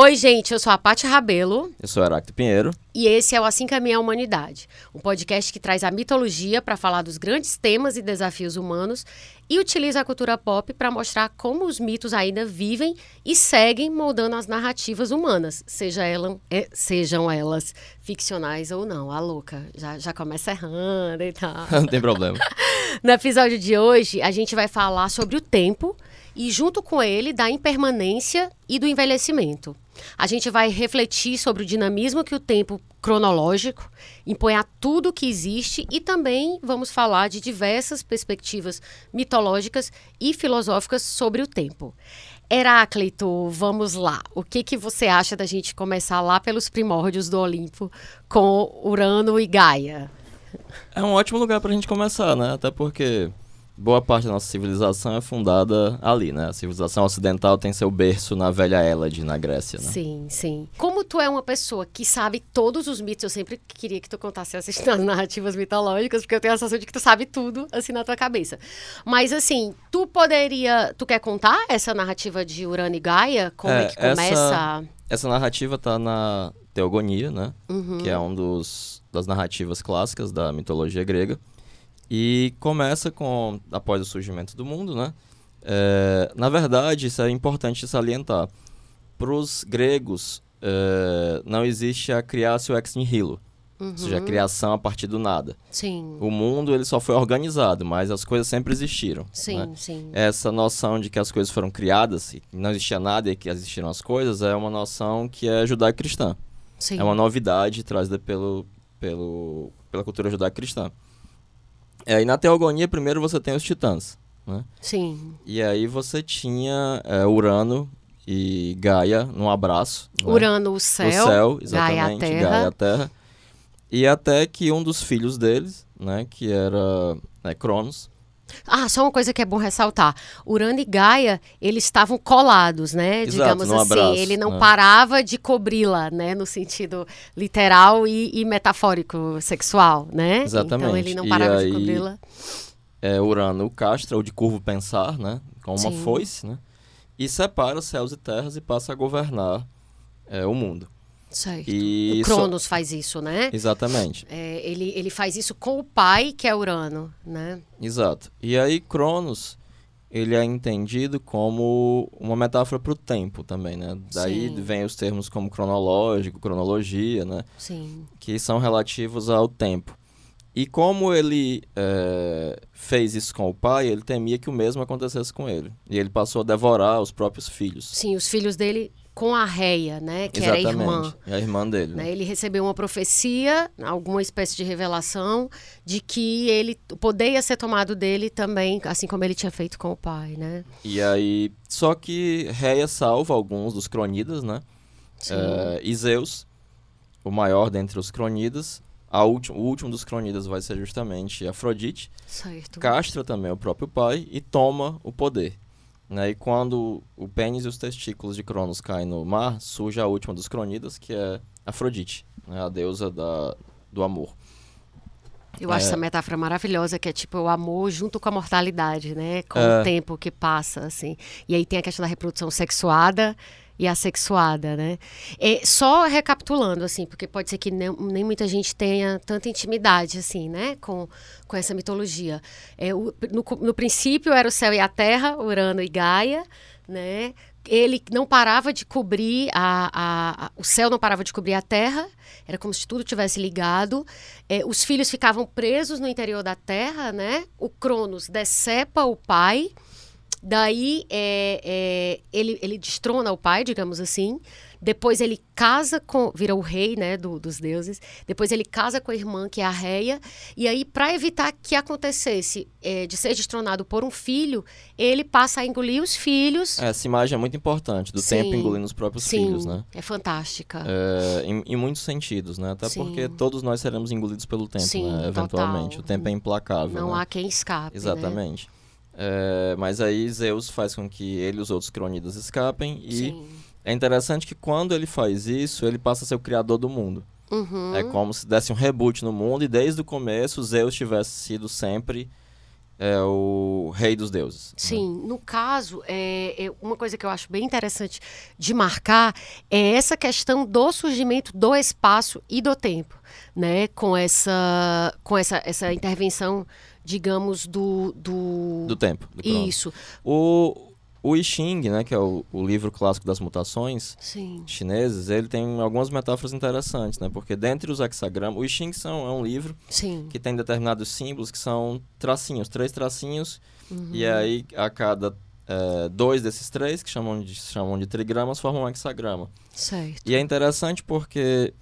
Oi, gente, eu sou a Paty Rabelo. Eu sou Heracto Pinheiro. E esse é o Assim Caminha a Humanidade, um podcast que traz a mitologia para falar dos grandes temas e desafios humanos e utiliza a cultura pop para mostrar como os mitos ainda vivem e seguem moldando as narrativas humanas, seja ela, é, sejam elas ficcionais ou não. A louca, já, já começa errando e tal. Não tem problema. no episódio de hoje, a gente vai falar sobre o tempo e, junto com ele, da impermanência e do envelhecimento. A gente vai refletir sobre o dinamismo que o tempo cronológico a tudo que existe e também vamos falar de diversas perspectivas mitológicas e filosóficas sobre o tempo. Heráclito, vamos lá. O que, que você acha da gente começar lá pelos primórdios do Olimpo com Urano e Gaia? É um ótimo lugar para a gente começar, né? Até porque boa parte da nossa civilização é fundada ali, né? A civilização ocidental tem seu berço na velha Hélade, na Grécia, né? Sim, sim. Como tu é uma pessoa que sabe todos os mitos, eu sempre queria que tu contasse essas narrativas mitológicas, porque eu tenho a sensação de que tu sabe tudo, assim, na tua cabeça. Mas, assim, tu poderia... Tu quer contar essa narrativa de Urano e Gaia? Como é, é que começa... Essa, essa narrativa tá na Teogonia, né? Uhum. Que é um dos das narrativas clássicas da mitologia grega. E começa com, após o surgimento do mundo, né? É, na verdade, isso é importante salientar. Para os gregos, é, não existe a criação ex nihilo. Uhum. Ou seja, a uhum. criação a partir do nada. Sim. O mundo ele só foi organizado, mas as coisas sempre existiram. Sim, né? sim. Essa noção de que as coisas foram criadas, e não existia nada e que existiram as coisas, é uma noção que é judaico-cristã. Sim. É uma novidade trazida pelo, pelo, pela cultura judaico-cristã. É, e na Teogonia, primeiro você tem os titãs, né? Sim. E aí você tinha é, Urano e Gaia num abraço. Né? Urano, o céu. O céu, exatamente. Gaia, a terra. Gaia, a terra. E até que um dos filhos deles, né, que era né, Cronos, ah, só uma coisa que é bom ressaltar. Urano e Gaia, eles estavam colados, né? Exato, Digamos assim. Abraço, ele não né? parava de cobri-la, né? No sentido literal e, e, metafórico sexual, né? Exatamente. Então ele não parava e de cobri-la. É, Urano o castra, o de curvo pensar, né? Com uma Sim. foice, né? E separa céus e terras e passa a governar é, o mundo. Certo. E o Cronos só... faz isso, né? Exatamente. É, ele, ele faz isso com o pai, que é Urano, né? Exato. E aí Cronos, ele é entendido como uma metáfora para o tempo também, né? Daí Sim. vem os termos como cronológico, cronologia, né? Sim. Que são relativos ao tempo. E como ele é, fez isso com o pai, ele temia que o mesmo acontecesse com ele. E ele passou a devorar os próprios filhos. Sim, os filhos dele com a Reia, né? Que Exatamente. era a irmã. É a irmã dele. Né? Ele recebeu uma profecia, alguma espécie de revelação, de que ele poderia ser tomado dele também, assim como ele tinha feito com o pai, né? E aí, só que Reia salva alguns dos cronidas, né? Sim. É, e Zeus, o maior dentre os cronidas, a último, o último dos cronidas vai ser justamente Afrodite. Certo. Castra também o próprio pai e toma o poder. Né? E quando o pênis e os testículos de Cronos caem no mar, surge a última dos cronidas, que é Afrodite, né? a deusa da, do amor. Eu acho É. essa metáfora maravilhosa, que é tipo o amor junto com a mortalidade, né? Com É. o tempo que passa, assim. E aí tem a questão da reprodução sexuada e assexuada, né? É, só recapitulando, assim, porque pode ser que nem, nem muita gente tenha tanta intimidade, assim, né? Com, com essa mitologia. É, o- no, no princípio era o céu e a terra, Urano e Gaia, né? Ele não parava de cobrir a, a- a- o céu não parava de cobrir a terra, era como se tudo tivesse ligado. É, os filhos ficavam presos no interior da terra, né? O Cronos decepa o pai, daí é, é, ele, ele destrona o pai, digamos assim. Depois ele casa com. vira o rei, né, do- dos deuses. Depois ele casa com a irmã, que é a Reia. E aí, para evitar que acontecesse é, de ser destronado por um filho, ele passa a engolir os filhos. Essa imagem é muito importante, do Sim. tempo engolindo os próprios Sim, filhos, né? é fantástica. É, em, em muitos sentidos, né? Até Sim. porque todos nós seremos engolidos pelo tempo, né? Eventualmente. total. O tempo é implacável. Não né? há quem escape. né? É, mas aí Zeus faz com que ele e os outros cronidas escapem. E Sim. é interessante que quando ele faz isso, ele passa a ser o criador do mundo. Uhum. É como se desse um reboot no mundo e desde o começo Zeus tivesse sido sempre é o rei dos deuses. Né? Sim, né? no caso, é, é, uma coisa que eu acho bem interessante de marcar é essa questão do surgimento do espaço e do tempo, né? Com essa, com essa, essa intervenção, digamos, do... Do, do tempo. Do Isso. O, o I Ching, né, que é o, o livro clássico das mutações Sim. chineses, ele tem algumas metáforas interessantes, né? Porque dentre os hexagramas, o I Ching são, é um livro Sim. que tem determinados símbolos que são tracinhos, três tracinhos, uhum. e aí a cada é, dois desses três, que chamam de, chamam de trigramas, formam um hexagrama. Certo. E é interessante porque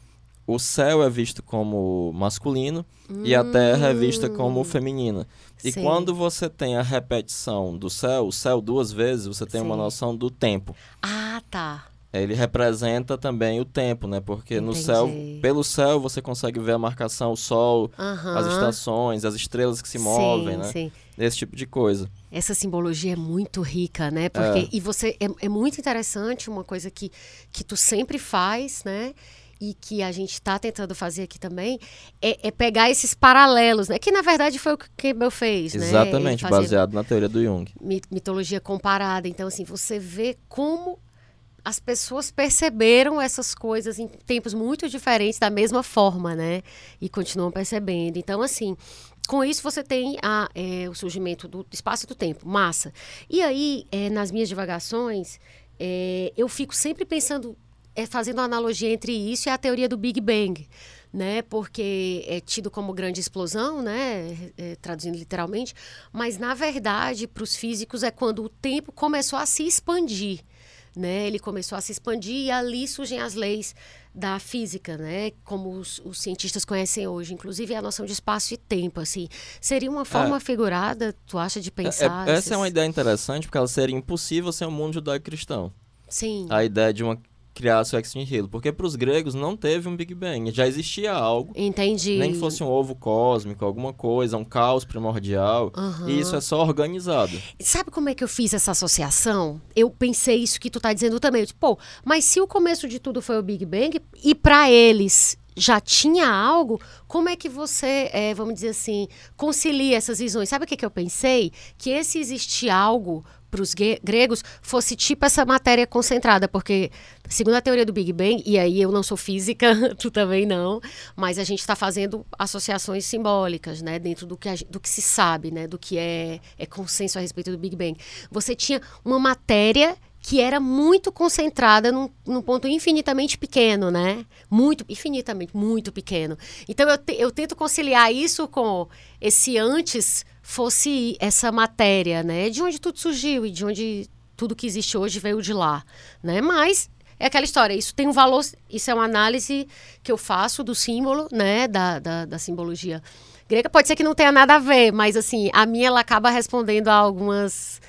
o céu é visto como masculino hum. e a terra é vista como hum. feminina. E Sim. quando você tem a repetição do céu, o céu duas vezes, você tem Sim. uma noção do tempo. Ah, tá. Ele representa também o tempo, né? Porque Entendi. no céu, pelo céu, você consegue ver a marcação, o sol, as estações, as estrelas que se movem, sim, né? Sim. Esse tipo de coisa. Essa simbologia é muito rica, né? Porque, é. E você é, é muito interessante, uma coisa que, que tu sempre faz, né? E que a gente está tentando fazer aqui também é, é, pegar esses paralelos, né? Que na verdade foi o que Campbell fez, né? Exatamente, né? baseado na teoria do Jung. Mitologia comparada. Então, assim, você vê como as pessoas perceberam essas coisas em tempos muito diferentes da mesma forma, né? E continuam percebendo. Então, assim, com isso você tem a, é, o surgimento do espaço e do tempo, massa. E aí, é, nas minhas divagações, é, eu fico sempre pensando é fazendo uma analogia entre isso e a teoria do Big Bang, né? Porque é tido como grande explosão, né? É, traduzindo literalmente, mas na verdade para os físicos é quando o tempo começou a se expandir, né? Ele começou a se expandir e ali surgem as leis da física, né? Como os, os, cientistas conhecem hoje, inclusive a noção de espaço e tempo, assim. Seria uma forma é, figurada, tu acha, de pensar? É, essa é uma ideia interessante, porque ela seria impossível sem o um mundo judaico-cristão. Sim. A ideia de uma criasse o Extinct Halo, porque para os gregos não teve um Big Bang, já existia algo. Entendi. Nem que fosse um ovo cósmico, alguma coisa, um caos primordial. Uhum. E isso é só organizado. Sabe como é que eu fiz essa associação? Eu pensei isso que tu tá dizendo também. Eu, tipo, pô, mas se o começo de tudo foi o Big Bang e para eles já tinha algo, como é que você, é, vamos dizer assim, concilia essas visões? Sabe o que, que eu pensei? Que esse existir algo para os gregos fosse tipo essa matéria concentrada, porque, segundo a teoria do Big Bang, e aí eu não sou física, tu também não, mas a gente está fazendo associações simbólicas, né, dentro do que, a, do que se sabe, né, do que é, é consenso a respeito do Big Bang. Você tinha uma matéria que era muito concentrada num, num, ponto infinitamente pequeno, né? Muito, infinitamente, muito pequeno. Então eu, te, eu tento conciliar isso com esse antes fosse essa matéria, né? De onde tudo surgiu e de onde tudo que existe hoje veio de lá, né? Mas é aquela história, isso tem um valor, isso é uma análise que eu faço do símbolo, né? Da, da, da simbologia grega. Pode ser que não tenha nada a ver, mas assim, a minha ela acaba respondendo a algumas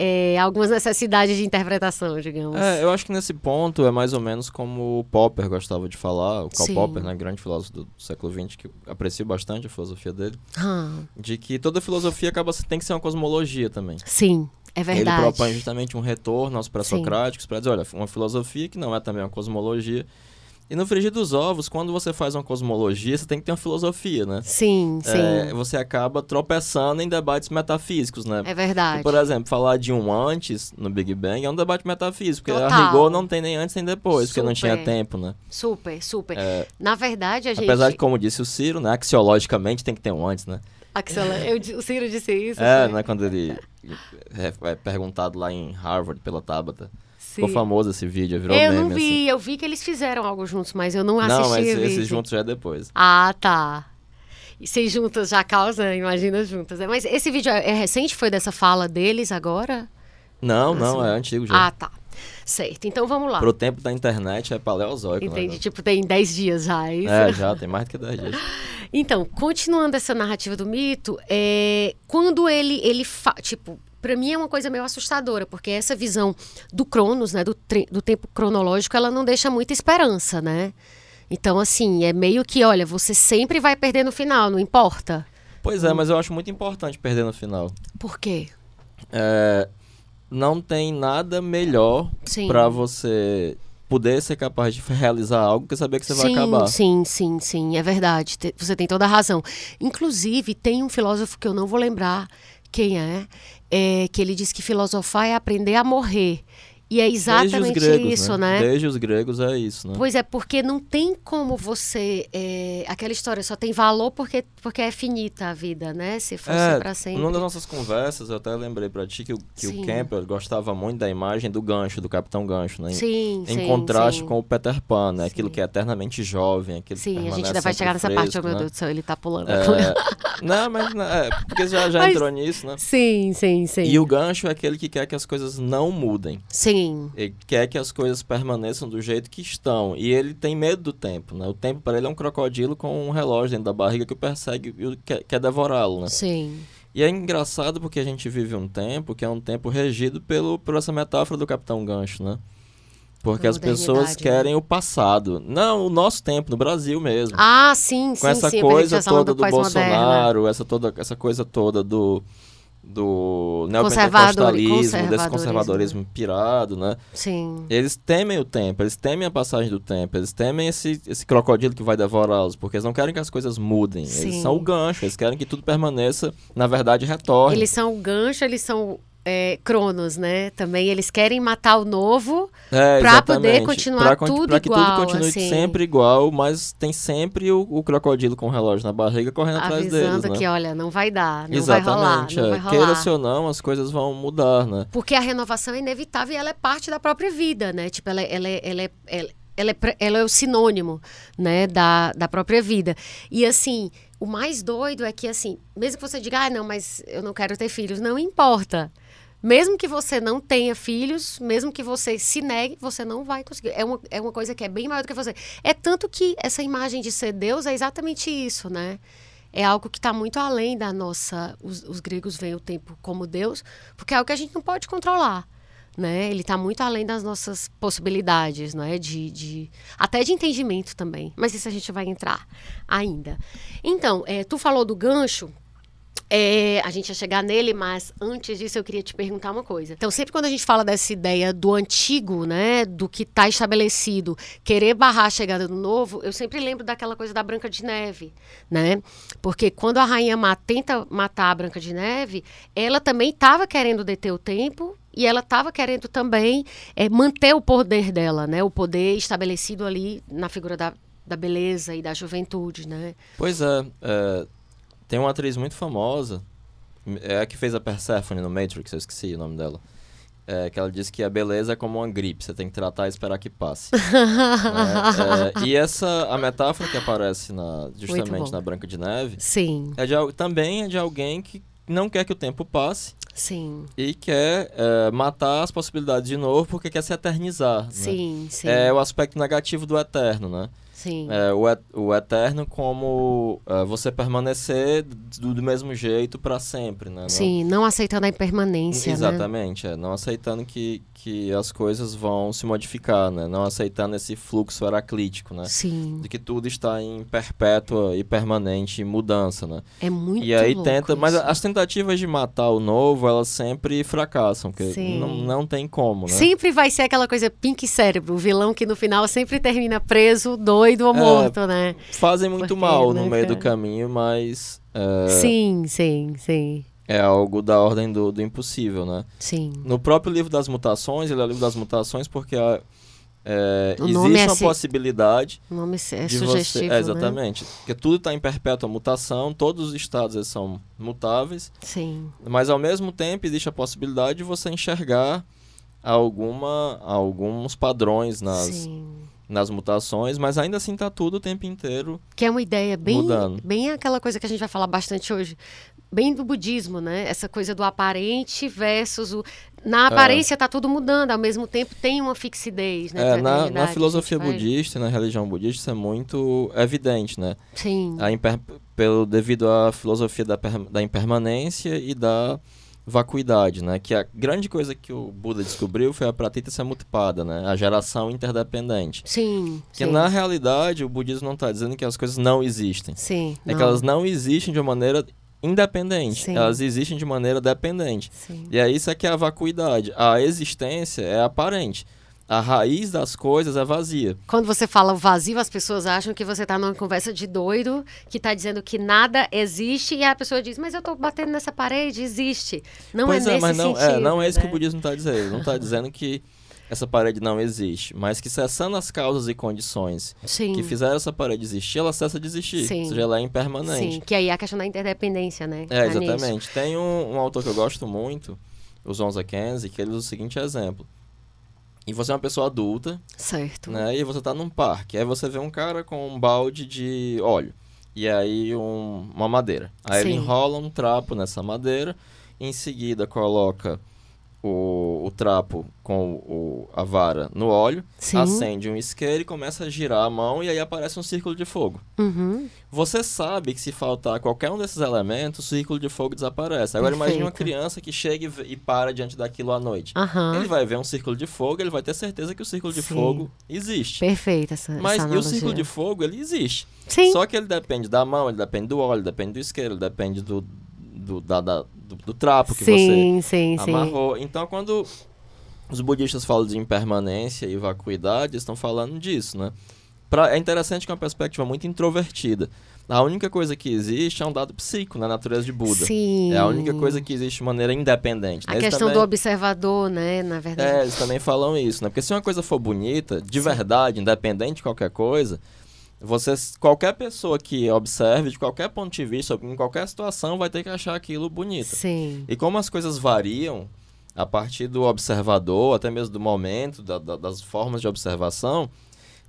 é, algumas necessidades de interpretação, digamos. É, eu acho que nesse ponto é mais ou menos como o Popper gostava de falar, o Karl Sim. Popper, né, grande filósofo do século XX, que aprecio bastante a filosofia dele, ah. de que toda filosofia acaba tem que ser uma cosmologia também. Sim. É verdade. Ele propõe justamente um retorno aos pré-socráticos para dizer, olha, uma filosofia que não é também uma cosmologia, e no frigir dos ovos, quando você faz uma cosmologia, você tem que ter uma filosofia, né? Sim, sim. É, você acaba tropeçando em debates metafísicos, né? É verdade. E, por exemplo, falar de um antes no Big Bang é um debate metafísico, porque Total. a rigor não tem nem antes nem depois, super. porque não tinha tempo, né? Super, super. É, Na verdade, a gente... Apesar de, como disse o Ciro, né? Axiologicamente tem que ter um antes, né? Eu, o Ciro disse isso. É, né? Quando ele é, é perguntado lá em Harvard pela Tabata. Ficou famoso esse vídeo, virou eu meme. Eu não vi, assim. eu vi que eles fizeram algo juntos, mas eu não assisti Não, mas esse juntos já é depois. Ah, tá. E se juntas já causa, imagina juntas. Mas esse vídeo é, é recente? Foi dessa fala deles agora? Não, assim. não, é antigo já. Ah, tá. Certo, então vamos lá. Pro tempo da internet é paleozoico. Né, Entendi, né? tipo, tem 10 dias já, é isso? É, já, tem mais do que 10 dias. Então, continuando essa narrativa do mito, é, quando ele, ele fa... tipo, para mim é uma coisa meio assustadora, porque essa visão do Cronos, né, do, do tempo cronológico, ela não deixa muita esperança, né? Então, assim, é meio que, olha, você sempre vai perder no final, não importa. Pois é, mas eu acho muito importante perder no final. Por quê? É, não tem nada melhor para você poder ser capaz de realizar algo que saber que você sim, vai acabar. Sim, sim, sim, é verdade. Você tem toda a razão. Inclusive, tem um filósofo que eu não vou lembrar quem é, é que ele diz que filosofar é aprender a morrer. E é exatamente gregos, isso, né? né? Desde os gregos é isso, né? Pois é, porque não tem como você. é, aquela história só tem valor porque, porque é finita a vida, né? Se fosse É, pra sempre. numa das nossas conversas, eu até lembrei pra ti que, o- que Sim. o Campbell gostava muito da imagem do gancho, do Capitão Gancho, né? Sim, Em sim, contraste sim. com o Peter Pan, né? Aquilo que é eternamente jovem, que Sim, a gente ainda vai chegar nessa parte, fresco, oh meu né? Deus do céu, ele tá pulando. É, não, mas não, é, porque já, já Mas- entrou nisso, né? Sim, sim, sim. E o gancho é aquele que quer que as coisas não mudem. Sim, Ele quer que as coisas permaneçam do jeito que estão. E ele tem medo do tempo, né? O tempo para ele é um crocodilo com um relógio dentro da barriga que o persegue e quer, quer devorá-lo, né? sim. E é engraçado porque a gente vive um tempo que é um tempo regido pelo, por essa metáfora do Capitão Gancho, né? Porque as pessoas modernidade, querem o passado. Não, o nosso tempo, no Brasil mesmo. Ah, sim, sim, Com essa sim. coisa tá toda do. Bolsonaro, essa, toda, essa coisa toda do, do neopentecostalismo, desse conservadorismo. pirado, né? Sim. Eles temem o tempo, eles temem a passagem do tempo, eles temem esse, esse crocodilo que vai devorá-los, porque eles não querem que as coisas mudem. Eles Sim. são o gancho, eles querem que tudo permaneça, na verdade, retorne. Eles são o gancho, eles são é, cronos, né? Também eles querem matar o novo É, pra poder continuar Pra tudo pra que igual, tudo continue assim. sempre igual, mas tem sempre o, o crocodilo com o relógio na barriga correndo atrás avisando deles, né? que, olha, não vai dar, não Exatamente, vai rolar, não é. vai rolar. Queira-se ou não, as coisas vão mudar, né? Porque a renovação é inevitável e ela é parte da própria vida, né? Tipo, ela, ela, é- ela, é, ela, ela é, ela é o sinônimo, né, da, da própria vida. E, assim, o mais doido é que, assim, mesmo que você diga, ah, não, mas eu não quero ter filhos, não importa. Mesmo que você não tenha filhos, mesmo que você se negue, você não vai conseguir. É uma, é uma coisa que é bem maior do que você. É tanto que essa imagem de ser Deus é exatamente isso, né? É algo que está muito além da nossa. Os, os gregos veem o tempo como Deus, porque é algo que a gente não pode controlar. Né? Ele está muito além das nossas possibilidades, não é? De, de- até de entendimento também. Mas isso a gente vai entrar ainda. Então, eh, tu falou do gancho. É, a gente ia chegar nele, mas antes disso eu queria te perguntar uma coisa. Então, sempre quando a gente fala dessa ideia do antigo, né, do que está estabelecido, querer barrar a chegada do novo, eu sempre lembro daquela coisa da Branca de Neve, né? Porque quando a rainha má tenta matar a Branca de Neve, ela também estava querendo deter o tempo e ela estava querendo também é, manter o poder dela, né? O poder estabelecido ali na figura da, da beleza e da juventude, né? Pois é, é, tem uma atriz muito famosa, é a que fez a Persephone no Matrix, eu esqueci o nome dela. É, que ela disse que a beleza é como uma gripe, você tem que tratar e esperar que passe. né? É, e essa, a metáfora que aparece na, justamente na Branca de Neve, Sim, é de, também é de alguém que não quer que o tempo passe sim, e quer é, matar as possibilidades de novo porque quer se eternizar. né? sim, sim. É o aspecto negativo do eterno, né? Sim. É, o, et- o eterno como é, você permanecer do, do mesmo jeito para sempre, né? Não- Sim, não aceitando a impermanência, né? Exatamente, é, não aceitando que, que as coisas vão se modificar, né? Não aceitando esse fluxo heraclítico, né? Sim, De que tudo está em perpétua e permanente mudança, né? é muito e aí tenta, mas isso. as tentativas de matar o novo, elas sempre fracassam, porque Sim. não, não tem como, né? Sempre vai ser aquela coisa pink cérebro, o vilão que no final sempre termina preso, doido ou É, morto, né? Fazem muito Porque, mal né, no meio do caminho, mas é, Sim, sim, sim, é algo da ordem do, do impossível, né? sim. No próprio livro das mutações, ele é o livro das mutações porque a- é, existe é uma assim- possibilidade O nome é de sugestivo, você... né? É, exatamente. Porque tudo está em perpétua mutação, todos os estados são mutáveis, Sim, mas ao mesmo tempo existe a possibilidade de você enxergar alguma, alguns padrões nas, sim. nas mutações, mas ainda assim está tudo o tempo inteiro. Que é uma ideia bem, Mudando. bem aquela coisa que a gente vai falar bastante hoje, bem do budismo, né? Essa coisa do aparente versus o. Na aparência tá tudo mudando, ao mesmo tempo tem uma fixidez, né? É, na, na filosofia budista na religião budista isso é muito evidente, né? Sim, a imper- pelo devido à filosofia da, per- da impermanência e da vacuidade, né? Que a grande coisa que o Buda descobriu foi a pratita samutpada, né? A geração interdependente. sim. Que sim. na realidade o budismo não está dizendo que as coisas não existem. Sim. É que elas não existem de uma maneira independente. Sim. Elas existem de maneira dependente. Sim. E é isso é que é a vacuidade. A existência é aparente. a raiz das coisas é vazia. Quando você fala vazio, as pessoas acham que você está numa conversa de doido, que está dizendo que nada existe, e a pessoa diz, mas eu estou batendo nessa parede, existe. Não pois é, é nesse mas não, sentido. é, não é isso né? que o budismo está dizendo. Não está dizendo que essa parede não existe, mas que cessando as causas e condições Sim. que fizeram essa parede existir, ela cessa de existir. Sim. Ou seja, ela é impermanente. Sim, que aí é a questão da interdependência, né? É, Tá exatamente. Tem um, um autor que eu gosto muito, o Zonza Kenzie, que ele usa o seguinte exemplo. E você é uma pessoa adulta, Certo. né? E você tá num parque. Aí você vê um cara com um balde de óleo. E aí um- uma madeira. Aí ele Sim. enrola um trapo nessa madeira. Em seguida coloca o, o trapo com o, a vara no óleo. Sim. Acende um isqueiro e começa a girar a mão. E aí aparece um círculo de fogo. Uhum. Você sabe que se faltar qualquer um desses elementos, o círculo de fogo desaparece. Agora imagine uma Perfeito. criança que chega e e para diante daquilo à noite. Aham. Ele vai ver um círculo de fogo, ele vai ter certeza que o círculo de Sim. fogo existe. Perfeita essa, Mas essa e o círculo de fogo, ele existe. Sim. Só que ele depende da mão, ele depende do óleo, depende do isqueiro, ele depende do, do, da- da- do, do trapo que você sim, sim, sim. amarrou. Então, quando os budistas falam de impermanência e vacuidade, eles estão falando disso, né? Pra, é interessante que é uma perspectiva muito introvertida. A única coisa que existe é um dado psíquico na natureza de Buda. Sim. É a única coisa que existe de maneira independente. A? Eles questão também- do observador, né? Na verdade. É, eles também falam isso, né? Porque se uma coisa for bonita, de verdade, independente de qualquer coisa, você, qualquer pessoa que observe, de qualquer ponto de vista, em qualquer situação, vai ter que achar aquilo bonito. Sim. E como as coisas variam a partir do observador, até mesmo do momento, da- da- das formas de observação,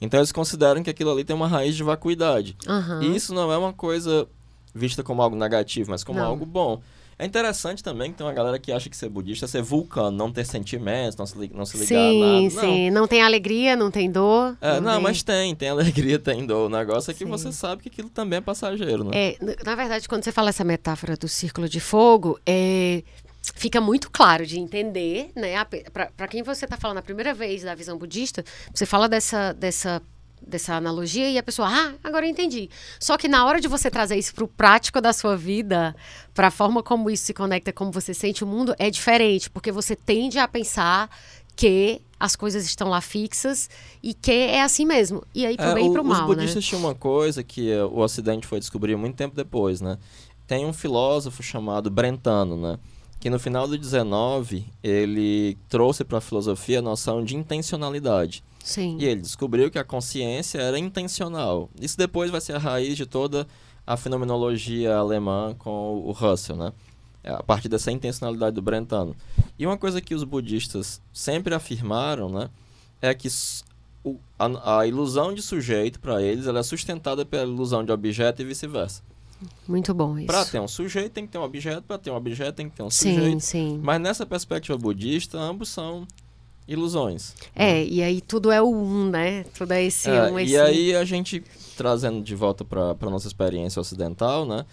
então eles consideram que aquilo ali tem uma raiz de vacuidade. Aham. E isso não é uma coisa vista como algo negativo, mas como Não. algo bom. É interessante também que tem uma galera que acha que ser budista é ser vulcano, não ter sentimentos, não se, li- não se ligar a Sim, nada. Não. sim. Não tem alegria, não tem dor. É, não, tem- mas tem, tem alegria, tem dor. O negócio é que Sim. você sabe que aquilo também é passageiro, né? É, na verdade, quando você fala essa metáfora do círculo de fogo, é, fica muito claro de entender, né? Para quem você está falando a primeira vez da visão budista, você fala dessa, dessa, dessa analogia e a pessoa, ah, agora eu entendi. Só que na hora de você trazer isso para o prático da sua vida, para a forma como isso se conecta, como você sente o mundo, é diferente, porque você tende a pensar que as coisas estão lá fixas e que é assim mesmo. E aí pro É, bem e o- pro mal, Os né? budistas tinham uma coisa que eh, o Ocidente foi descobrir muito tempo depois, né? Tem um filósofo chamado Brentano, né? Que no final do 19 ele trouxe para a filosofia a noção de intencionalidade. Sim. E ele descobriu que a consciência era intencional. Isso depois vai ser a raiz de toda a fenomenologia alemã com o Russell, né? É, A partir dessa intencionalidade do Brentano. E uma coisa que os budistas sempre afirmaram, né? É que o- a, a ilusão de sujeito, para eles, ela é sustentada pela ilusão de objeto e vice-versa. Muito bom isso. Para ter um sujeito, tem que ter um objeto. Para ter um objeto, tem que ter um Sim, sujeito. sim. Mas nessa perspectiva budista, ambos são ilusões. É, e aí tudo é o um, né? Tudo é esse É, um, esse e aí a gente, trazendo de volta para a nossa experiência ocidental, né?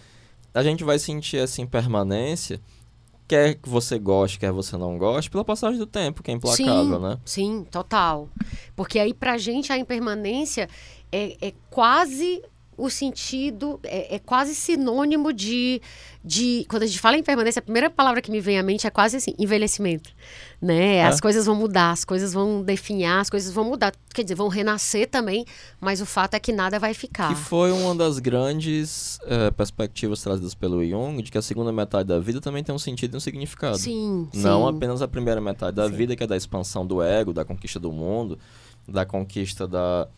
A gente vai sentir essa impermanência, quer que você goste, quer você não goste, pela passagem do tempo, que é implacável, sim, né? Sim, total. Porque aí pra gente a impermanência é, é quase o sentido, é, é quase sinônimo de, de. Quando a gente fala em impermanência, a primeira palavra que me vem à mente é quase assim, envelhecimento. Né? É. As coisas vão mudar, as coisas vão definhar, as coisas vão mudar. Quer dizer, vão renascer também, mas o fato é que nada vai ficar. Que foi uma das grandes eh, perspectivas trazidas pelo Jung, de que a segunda metade da vida também tem um sentido e um significado. Sim, Não sim. apenas a primeira metade da Sim. vida, que é da expansão do ego, da conquista do mundo, da conquista da,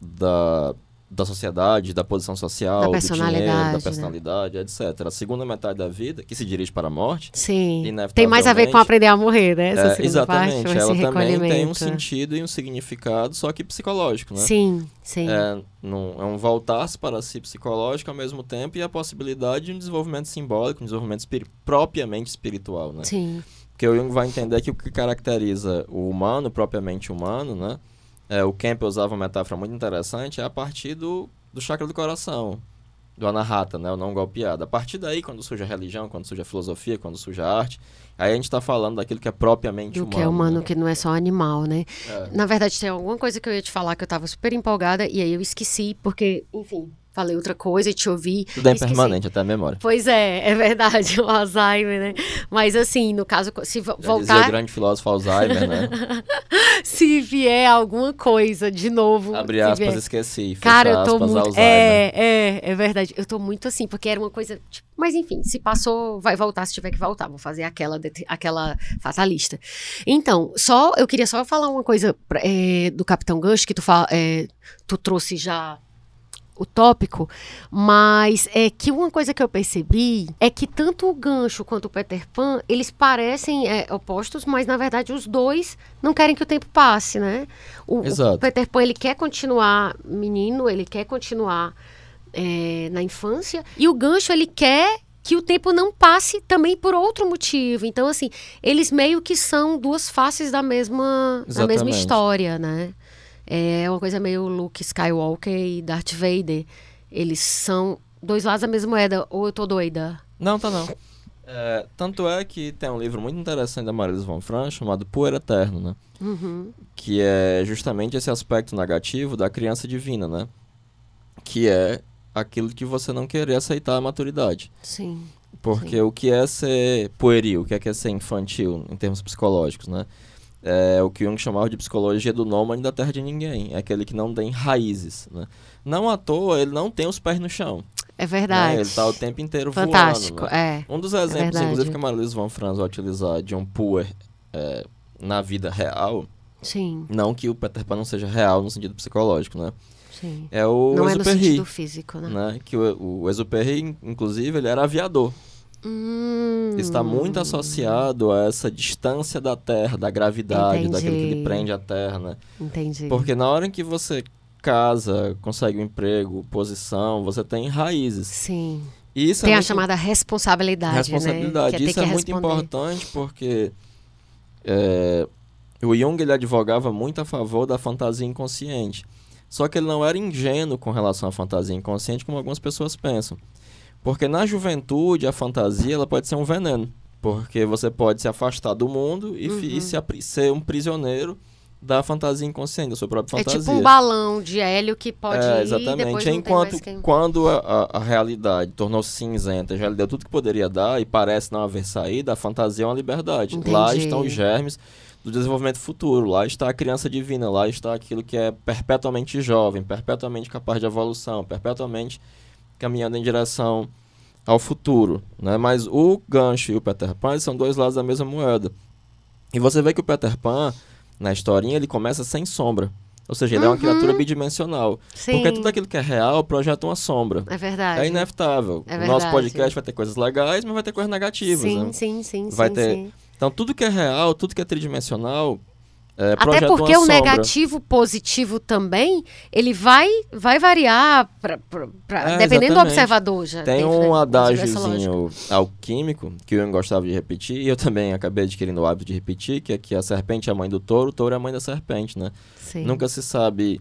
da, da sociedade, da posição social, Da do personalidade, dinheiro, da né? personalidade, etc. A segunda metade da vida, que se dirige para a morte, Sim. Tem mais a ver com aprender a morrer, né? É, exatamente, parte, ela também tem um sentido e um significado, só que psicológico, né? Sim, sim. É, num- é um voltar-se para si psicológico ao mesmo tempo e a possibilidade de um desenvolvimento simbólico, um desenvolvimento espiri- propriamente espiritual, né? Sim. Porque o Jung vai entender que o que caracteriza o humano, propriamente humano, né? É, o Campbell usava uma metáfora muito interessante, é a partir do, do chakra do coração, do anahata, né? O não golpeado. A partir daí, quando surge a religião, quando surge a filosofia, quando surge a arte, aí a gente está falando daquilo que é propriamente Do humano. que é humano, né? que não é só animal, né? É. Na verdade, tem alguma coisa que eu ia te falar que eu tava super empolgada e aí eu esqueci, porque, enfim, falei outra coisa e te ouvi. Tudo é esqueci. impermanente, até a memória. Pois é, é verdade, o Alzheimer, né? Mas assim, no caso, se Já dizia o voltar. grande filósofo Alzheimer, né? se vier alguma coisa de novo. Abre aspas, esqueci. Cara, eu tô aspas, muito. Alzheimer. É, é, é verdade. Eu tô muito assim, porque era uma coisa. Tipo, mas enfim, se passou, vai voltar se tiver que voltar. Vou fazer aquela, aquela fatalista. Então, só eu queria só falar uma coisa é, do Capitão Gancho que tu, fala, é, tu trouxe já utópico, mas é que uma coisa que eu percebi é que tanto o Gancho quanto o Peter Pan, eles parecem é, opostos, mas na verdade os dois não querem que o tempo passe, né? O, o Peter Pan, ele quer continuar menino, ele quer continuar é, na infância, e o Gancho, ele quer que o tempo não passe também por outro motivo. Então, assim, eles meio que são duas faces da mesma, da mesma história, né? É uma coisa meio Luke Skywalker e Darth Vader. Eles são dois lados da mesma moeda, ou eu tô doida? Não, tá não. É, tanto é que tem um livro muito interessante da Marilyn von Franz chamado Poeira Eterno, né? Uhum. Que é justamente esse aspecto negativo da criança divina, né? Que é aquilo que você não querer aceitar a maturidade. Sim. Porque sim. o que é ser pueril, o que é, ser infantil, em termos psicológicos, né? É o que Jung chamava de psicologia do nômade da terra de ninguém. É aquele que não tem raízes. Né? Não à toa, ele não tem os pés no chão. É verdade. Né? Ele está o tempo inteiro Fantástico, voando. Né? É. Um dos exemplos, é inclusive, que a Marilise von Franz vai utilizar de um puer é, na vida real. Sim. Não que o Peter Pan não seja real no sentido psicológico, né? Sim. É o não é no sentido físico, né? né? Que o, o inclusive, ele era aviador. Hum. Está muito associado a essa distância da Terra, da gravidade, Entendi. daquilo que ele prende a Terra, né? Entendi. Porque na hora em que você casa, consegue um emprego, posição, você tem raízes. Sim. Isso tem é a muito... chamada responsabilidade, responsabilidade. né? Que é Isso é muito importante porque é, o Jung ele advogava muito a favor da fantasia inconsciente. Só que ele não era ingênuo com relação à fantasia inconsciente, como algumas pessoas pensam. Porque na juventude, a fantasia ela pode ser um veneno. Porque você pode se afastar do mundo e, uhum. e se, ser um prisioneiro da fantasia inconsciente, da sua própria fantasia. É tipo um balão de hélio que pode é, ir exatamente. Enquanto quem... quando a, a, a realidade tornou-se cinzenta, já lhe deu tudo que poderia dar e parece não haver saída, a fantasia é uma liberdade. Entendi. Lá estão os germes do desenvolvimento futuro, lá está a criança divina, lá está aquilo que é perpetuamente jovem, perpetuamente capaz de evolução, perpetuamente caminhando em direção ao futuro, né? Mas o Gancho e o Peter Pan são dois lados da mesma moeda. E você vê que o Peter Pan, na historinha, ele começa sem sombra. Ou seja, ele uhum. é uma Uhum. criatura bidimensional. Sim. Porque tudo aquilo que é real projeta uma sombra. É verdade. É inevitável. É o nosso verdade. podcast vai ter coisas legais, mas vai ter coisas negativas. Sim, né? sim, sim. Vai sim, ter- sim. Então, tudo que é real, tudo que é tridimensional, é, Até porque o sombra. negativo positivo também, ele vai, vai variar pra, pra- pra- É, dependendo do exatamente. observador já. Tem dentro, um né, essa adágiozinho alquímico que eu gostava de repetir, e eu também acabei adquirindo o hábito de repetir, que é que a serpente é a mãe do touro, o touro é a mãe da serpente, né? Sim. Nunca se sabe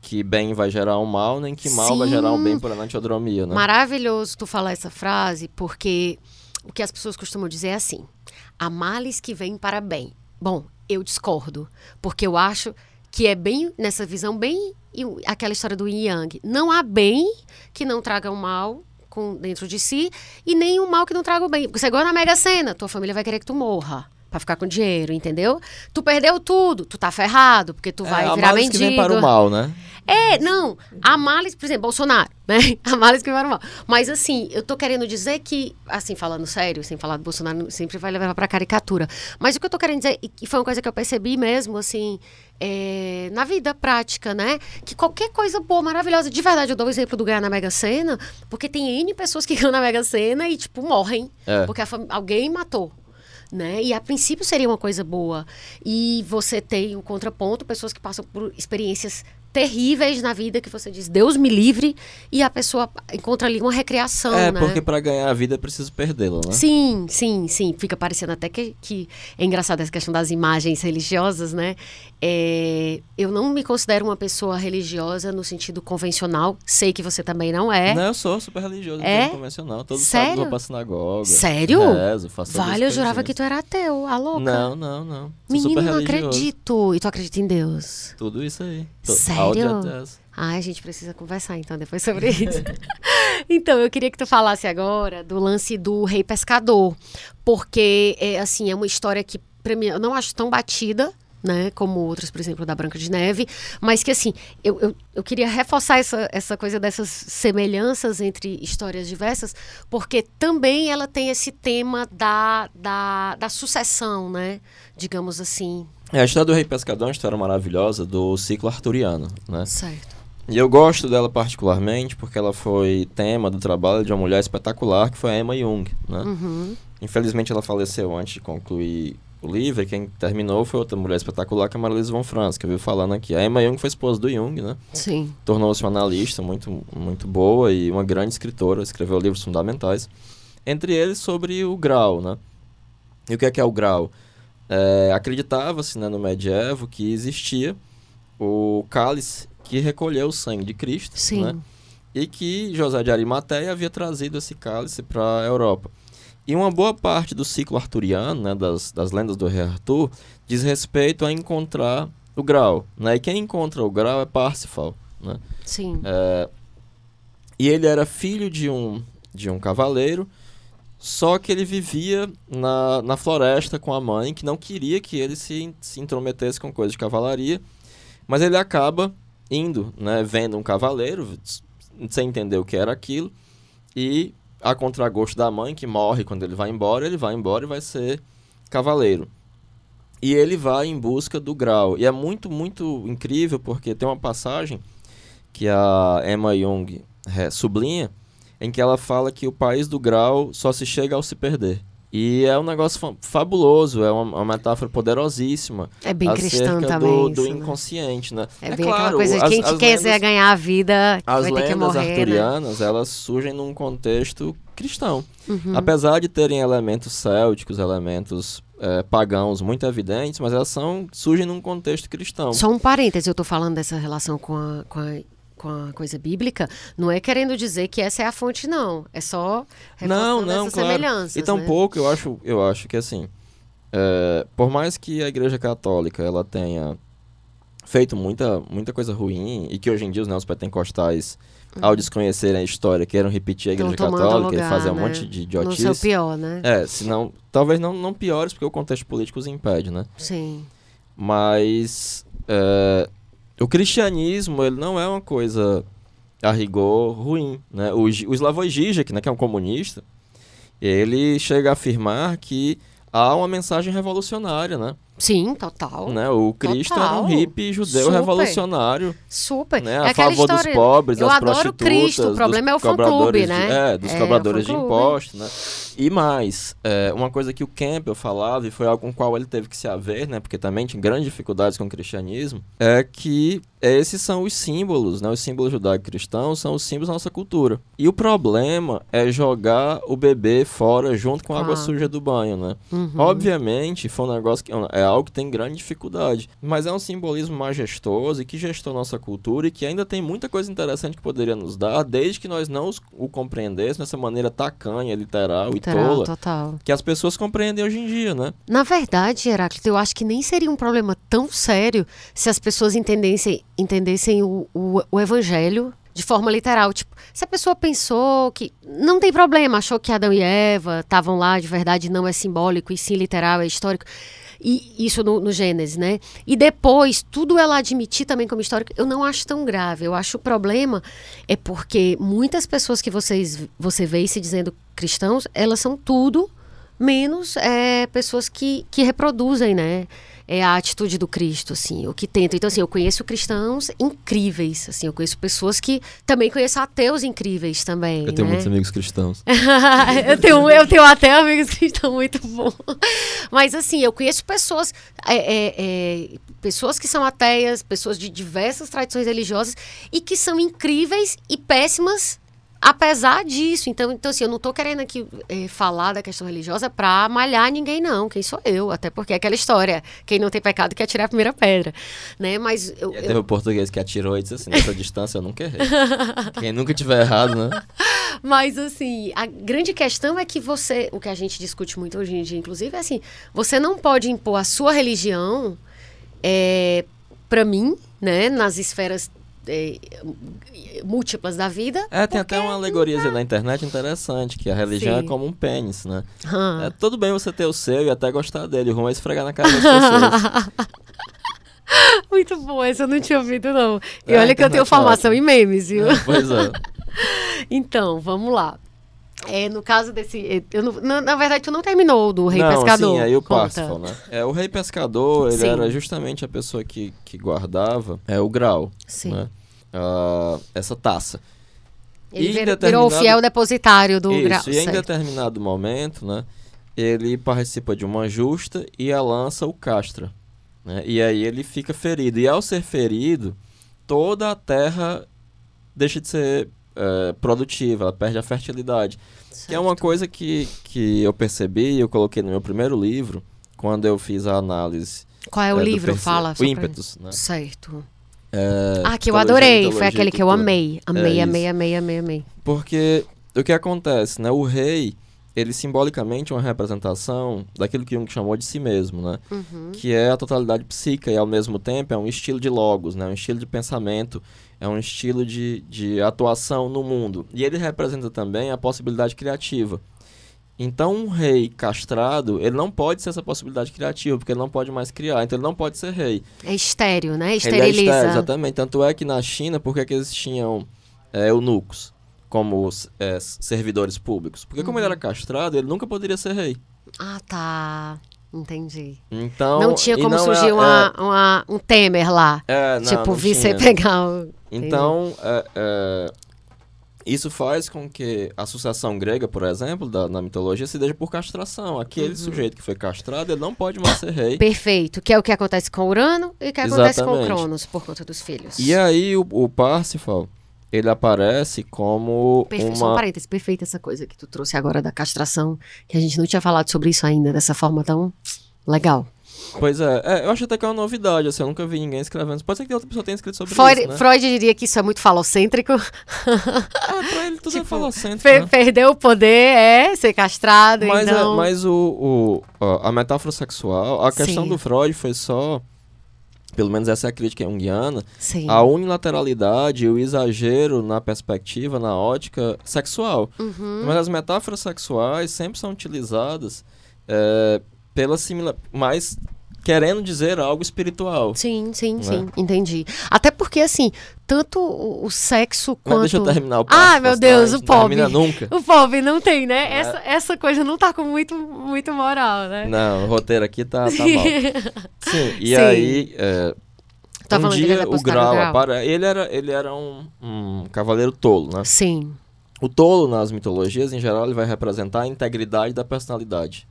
que bem vai gerar um mal, nem que mal vai gerar um Sim. bem por anantiodromia, né? Maravilhoso tu falar essa frase, porque o que as pessoas costumam dizer é assim: há males que vêm para bem. Bom, eu discordo, porque eu acho que é bem, nessa visão, bem aquela história do yin yang. Não há bem que não traga o mal com, dentro de si e nem o mal que não traga o bem. Porque você é igual na Mega Sena, tua família vai querer que tu morra. Pra ficar com dinheiro, entendeu? Tu perdeu tudo, tu tá ferrado, porque tu vai é, há virar males que mendigo. vem para o mal, né? É, não. Há males, por exemplo, Bolsonaro, né? Há males que vão mal. Mas, assim, eu tô querendo dizer que, assim, falando sério, sem falar do Bolsonaro, sempre vai levar pra caricatura. Mas o que eu tô querendo dizer, e foi uma coisa que eu percebi mesmo, assim, é, na vida prática, né? Que qualquer coisa boa, maravilhosa, de verdade, eu dou o exemplo do ganhar na Mega Sena, porque tem N pessoas que ganham na Mega Sena e, tipo, morrem. É. Porque a alguém matou. Né? E a princípio seria uma coisa boa. E você tem o contraponto, pessoas que passam por experiências terríveis na vida que você diz, Deus me livre, e a pessoa encontra ali uma recreação, é, né? porque para ganhar a vida é preciso perdê-la, né? Sim, sim, sim. Fica parecendo até que, que é engraçado essa questão das imagens religiosas, né? É, eu não me considero uma pessoa religiosa no sentido convencional. Sei que você também não é. Não, eu sou super religioso, É? é? convencional. Todo Sério? sábado eu vou pra sinagoga. Sério? Rezo, faço Vale, eu jurava que tu era ateu, a louca. Não, não, não. Sou Menino, não acredito. E tu acredita em Deus? Tudo isso aí. To- Sério? as- Ai, a gente precisa conversar então depois sobre isso. então, eu queria que tu falasse agora do lance do rei pescador, porque é assim, é uma história que pra mim eu não acho tão batida, né? Como outras, por exemplo, da Branca de Neve. Mas que, assim, eu, eu, eu queria reforçar essa, essa coisa dessas semelhanças entre histórias diversas, porque também ela tem esse tema da, da, da sucessão, né? Digamos assim. É, a história do Rei Pescador é uma história maravilhosa do ciclo arturiano, né? Certo. E eu gosto dela particularmente porque ela foi tema do trabalho de uma mulher espetacular que foi a Emma Jung, né? Uhum. Infelizmente ela faleceu antes de concluir o livro, e quem terminou foi outra mulher espetacular, que é a Marilise von Franz, que eu vi falando aqui. A Emma Jung foi esposa do Jung, né? Sim. Tornou-se uma analista muito, muito boa e uma grande escritora, escreveu livros fundamentais, entre eles sobre o grau, né? E o que é que é o grau? É, Acreditava-se né, no medievo que existia o cálice que recolheu o sangue de Cristo, Sim. né? E que José de Arimateia havia trazido esse cálice para a Europa. E uma boa parte do ciclo arturiano, né, das, das lendas do rei Arthur, diz respeito a encontrar o grau. Né? E quem encontra o grau é Parsifal. Né? Sim. É, e ele era filho de um, de um cavaleiro, só que ele vivia na, na floresta com a mãe, que não queria que ele se, se intrometesse com coisas de cavalaria. Mas ele acaba indo, né, vendo um cavaleiro, sem entender o que era aquilo, e a contragosto da mãe, que morre quando ele vai embora, ele vai embora e vai ser cavaleiro. E ele vai em busca do grau. E é muito, muito incrível, porque tem uma passagem que a Emma Jung é, sublinha, em que ela fala que o país do grau só se chega ao se perder. E é um negócio fa fabuloso, é uma, uma, metáfora poderosíssima. É bem cristã também. Do, do inconsciente, né? É, é bem claro, aquela coisa de quem as, quiser lendas, ganhar a vida, as vai ter que morrer, As arturianas, né? elas surgem num contexto cristão. Uhum. Apesar de terem elementos célticos, elementos é, pagãos muito evidentes, mas elas são, surgem num contexto cristão. Só um parêntese, eu estou falando dessa relação com a, com a com a coisa bíblica, não é querendo dizer que essa é a fonte, não. É só não, não, essas claro. semelhanças. E tampouco, né? eu acho, eu acho que assim, é, por mais que a Igreja Católica ela tenha feito muita, muita coisa ruim e que hoje em dia os neopentecostais, uhum. ao desconhecerem a história, queiram repetir a Igreja Católica lugar, e fazer né? um monte de idiotice. No seu pior, né? É, senão, talvez não, não piores, porque o contexto político os impede, né? Sim. Mas é, o cristianismo, ele não é uma coisa a rigor ruim, né? O, o Slavoj Žižek, né, que é um comunista, ele chega a afirmar que há uma mensagem revolucionária, né? Sim, total. Né? O Cristo total. era um hippie judeu Super. revolucionário. Super. Né? É A aquela favor história, dos pobres, eu das adoro prostitutas. Cristo, o problema é o fã-clube, né? De, é, dos É, cobradores de impostos, né? E mais, é, uma coisa que o Campbell falava, e foi algo com o qual ele teve que se haver, né? Porque também tinha grandes dificuldades com o cristianismo, é que esses são os símbolos, né? Os símbolos judaico-cristãos são os símbolos da nossa cultura. E o problema é jogar o bebê fora junto com a água Claro. suja do banho, né? Uhum. Obviamente, foi um negócio que é algo que tem grande dificuldade, mas é um simbolismo majestoso e que gestou nossa cultura e que ainda tem muita coisa interessante que poderia nos dar, desde que nós não o compreendêssemos dessa maneira tacanha, literal, e Literal, tola, total. que as pessoas compreendem hoje em dia, né? Na verdade, Heráclito, eu acho que nem seria um problema tão sério se as pessoas entendessem, entendessem o, o, o evangelho de forma literal. Tipo, se a pessoa pensou que não tem problema, achou que Adão e Eva estavam lá de verdade, não é simbólico, e sim literal, é histórico. E isso no, no Gênesis, né? E depois, tudo ela admitir também como histórico, eu não acho tão grave. Eu acho o problema é porque muitas pessoas que vocês, você vê se dizendo cristãos, elas são tudo menos é, pessoas que, que reproduzem, né? É a atitude do Cristo, assim, o que tentam. Então, assim, eu conheço cristãos incríveis, assim, eu conheço pessoas que também conheço ateus incríveis também. Eu tenho né? muitos amigos cristãos. eu, tenho, eu tenho até amigos estão muito bons. Mas assim, eu conheço pessoas, é, é, é, pessoas que são ateias, pessoas de diversas tradições religiosas e que são incríveis e péssimas apesar disso. Então, então assim, eu não estou querendo aqui é, falar da questão religiosa para malhar ninguém, não. Quem sou eu? Até porque é aquela história, quem não tem pecado quer tirar a primeira pedra, né? Mas eu, eu- teve o português que atirou e disse assim, nessa distância eu nunca errei. Quem nunca tiver errado, né? Mas assim, a grande questão é que você, o que a gente discute muito hoje em dia, inclusive, é assim, você não pode impor a sua religião é, para mim, né, nas esferas é, múltiplas da vida. É, tem até uma alegoria na internet interessante, que a religião Sim. é como um pênis, né? Ah. É tudo bem você ter o seu e até gostar dele, o ruim é esfregar na cara das pessoas. muito bom, essa eu não tinha ouvido, não. E é, olha que eu tenho formação em memes, viu? É, pois é. então, vamos lá. É, no caso desse. Eu não, na, na, verdade, tu não terminou do Rei não, Pescador. Sim, aí o Parsifal, né? É, o Rei Pescador, ele sim. era justamente a pessoa que, que guardava é, o grau. Sim. Né? Uh, essa taça. Ele vir, virou o fiel depositário do isso, grau. E em determinado momento, né? Ele participa de uma justa e a lança o castra. Né? E aí ele fica ferido. E ao ser ferido, toda a terra deixa de ser é, produtiva, ela perde a fertilidade. Certo. Que é uma coisa que, que eu percebi, eu coloquei no meu primeiro livro, quando eu fiz a análise. Qual é o é, livro? Fala. O ímpetus, pra... né? Certo. É, ah, que eu adorei. Foi aquele que eu amei. Amei, é amei, amei, amei, amei. Porque o que acontece, né? O rei, ele simbolicamente é uma representação daquilo que Jung chamou de si mesmo, né? Uhum. Que é a totalidade psíquica e ao mesmo tempo é um estilo de logos, né? Um estilo de pensamento é um estilo de, de atuação no mundo. E ele representa também a possibilidade criativa. Então, um rei castrado, ele não pode ser essa possibilidade criativa, porque ele não pode mais criar, então ele não pode ser rei. É estéreo, né? Esteriliza. Ele é estéreo, exatamente. Tanto é que na China, por que eles tinham é, eunucos como é, servidores públicos? Porque como ele era uhum. castrado, ele nunca poderia ser rei. Ah, tá. Entendi. Então, não tinha como surgir é, uma, é, uma, um Temer lá. É, não, tipo, não você pegar o. Então, é, é, isso faz com que a associação grega, por exemplo, da, na mitologia, se deixe por castração. Aquele uhum. sujeito que foi castrado, ele não pode mais ser rei. Perfeito. Que é o que acontece com Urano e o que acontece com Cronos, por conta dos filhos. E aí, o, o Parsifal, ele aparece como uma... Só um parênteses, perfeita essa coisa que tu trouxe agora da castração, que a gente não tinha falado sobre isso ainda, dessa forma tão legal. Pois é, é, eu acho até que é uma novidade, assim, eu nunca vi ninguém escrevendo. Pode ser que outra pessoa tenha escrito sobre Freud, isso, né? Freud diria que isso é muito falocêntrico. Ah, pra ele tudo é tipo, é falocêntrico, per né? Perder o poder é ser castrado, mas é, então... É, mas o, o, a metáfora sexual, a questão Sim. do Freud foi só pelo menos essa é a crítica junguiana, Sim. a unilateralidade e o exagero na perspectiva, na ótica sexual. Uhum. Mas as metáforas sexuais sempre são utilizadas é, pela similar, mais querendo dizer algo espiritual. Sim, sim, né? sim, entendi. Até porque, assim, tanto o, sexo quanto... Mas deixa eu terminar o papo. Ah, meu Deus, o pobre. nunca. O pobre não tem, né? É. Essa, essa coisa não tá com muito, muito moral, né? Não, o roteiro aqui tá, tá mal. Sim, e sim. aí... É, tá um dia o grau, grau. Apare... ele era, ele era um, um cavaleiro tolo, né? Sim. O tolo, nas mitologias, em geral, ele vai representar a integridade da personalidade,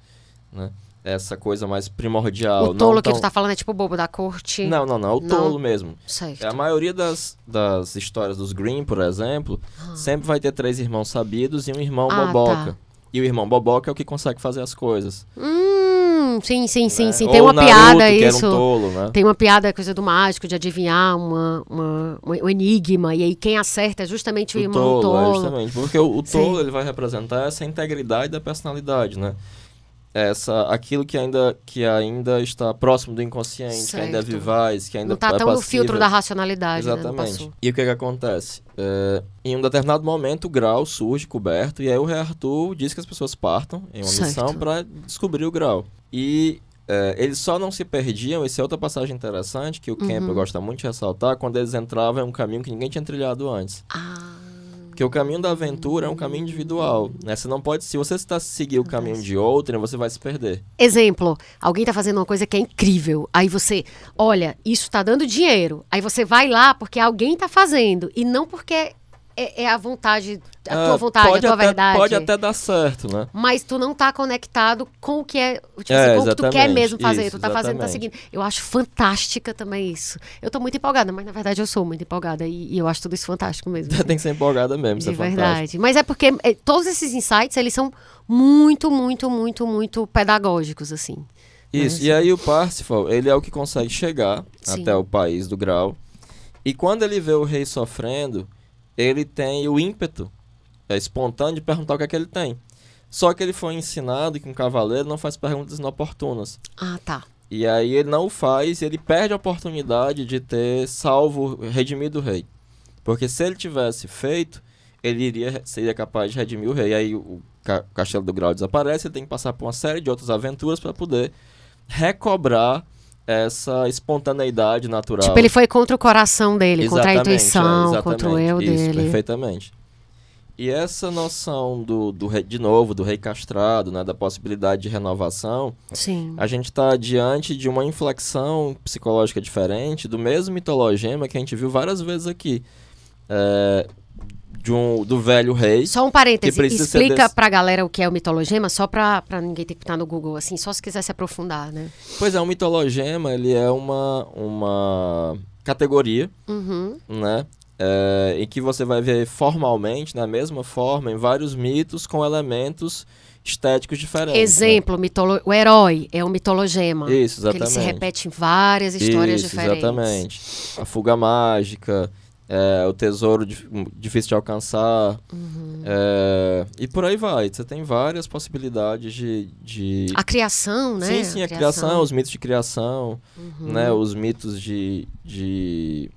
né? Essa coisa mais primordial. O tolo que tão... tu tá falando é tipo o bobo da corte? Não, não, não. É o não. tolo mesmo. Certo. A maioria das, das histórias dos Green, por exemplo, ah. sempre vai ter três irmãos sabidos e um irmão ah, boboca. Tá. E o irmão boboca é o que consegue fazer as coisas. Hum, sim, sim, sim, né? sim. Tem Ou uma Naruto, piada isso. Um tolo, né? Tem uma piada, coisa do mágico, de adivinhar uma, uma, um enigma. E aí quem acerta é justamente o, o irmão tolo. tolo. É, justamente. Porque o, o tolo ele vai representar essa integridade da personalidade, né? Essa aquilo que ainda que ainda está próximo do inconsciente, certo. que ainda é vivaz, que ainda não está é tão no filtro da racionalidade, né? Exatamente. Né? E o que que acontece? É, em um determinado momento o grau surge coberto e aí o rei Arthur diz que as pessoas partam em uma certo. missão para descobrir o grau. E é, eles só não se perdiam, essa é outra passagem interessante que o uhum. Campbell gosta muito de ressaltar, quando eles entravam em um caminho que ninguém tinha trilhado antes. Ah. Porque o caminho da aventura é um caminho individual, né? Você não pode, se você está seguir o caminho de outro, você vai se perder. Exemplo, alguém está fazendo uma coisa que é incrível, aí você, olha, isso está dando dinheiro. Aí você vai lá porque alguém está fazendo e não porque é, é, a vontade, a tua é, vontade, a tua até, verdade. Pode até dar certo, né? Mas tu não tá conectado com o que é, tipo é, assim, com o que tu quer mesmo fazer. Isso, tu tá fazendo, tá seguindo. Eu acho fantástica também isso. Eu tô muito empolgada, mas na verdade eu sou muito empolgada e, e eu acho tudo isso fantástico mesmo. Tem que ser empolgada mesmo, De é verdade. Fantástico. Mas é porque é, todos esses insights, eles são muito, muito, muito, muito pedagógicos, assim. Isso, e aí o Parsifal, ele é o que consegue chegar Sim. até o país do grau. E quando ele vê o rei sofrendo, ele tem o ímpeto é, espontâneo de perguntar o que é que ele tem. Só que ele foi ensinado que um cavaleiro não faz perguntas inoportunas. Ah, tá. E aí ele não faz e ele perde a oportunidade de ter salvo, redimido o rei. Porque se ele tivesse feito, ele iria, seria capaz de redimir o rei. Aí o Castelo do Grau desaparece, ele tem que passar por uma série de outras aventuras para poder recobrar essa espontaneidade natural. Tipo, ele foi contra o coração dele, exatamente, contra a intuição, é, contra o eu isso, dele. Perfeitamente. E essa noção do, do de novo, do rei castrado, né, da possibilidade de renovação, Sim. a gente está diante de uma inflexão psicológica diferente do mesmo mitologema que a gente viu várias vezes aqui. É, de um, do velho rei. Só um parêntese, explica desse... pra galera o que é o mitologema, só pra, pra ninguém ter que estar no Google, assim, só se quiser se aprofundar, né? Pois é, o mitologema, ele é uma, uma categoria, Uhum. né? É, em que você vai ver formalmente, na mesma forma, em vários mitos com elementos estéticos diferentes. né? Exemplo, mitolo... o herói é um mitologema. Isso, Que exatamente. ele se repete em várias histórias Isso, diferentes. Exatamente. A fuga mágica, é, o tesouro di- difícil de alcançar. Uhum. é, e por aí vai. Você tem várias possibilidades de. de... A criação, né? Sim, sim, a criação, os mitos de criação, Uhum. né? Os mitos de, de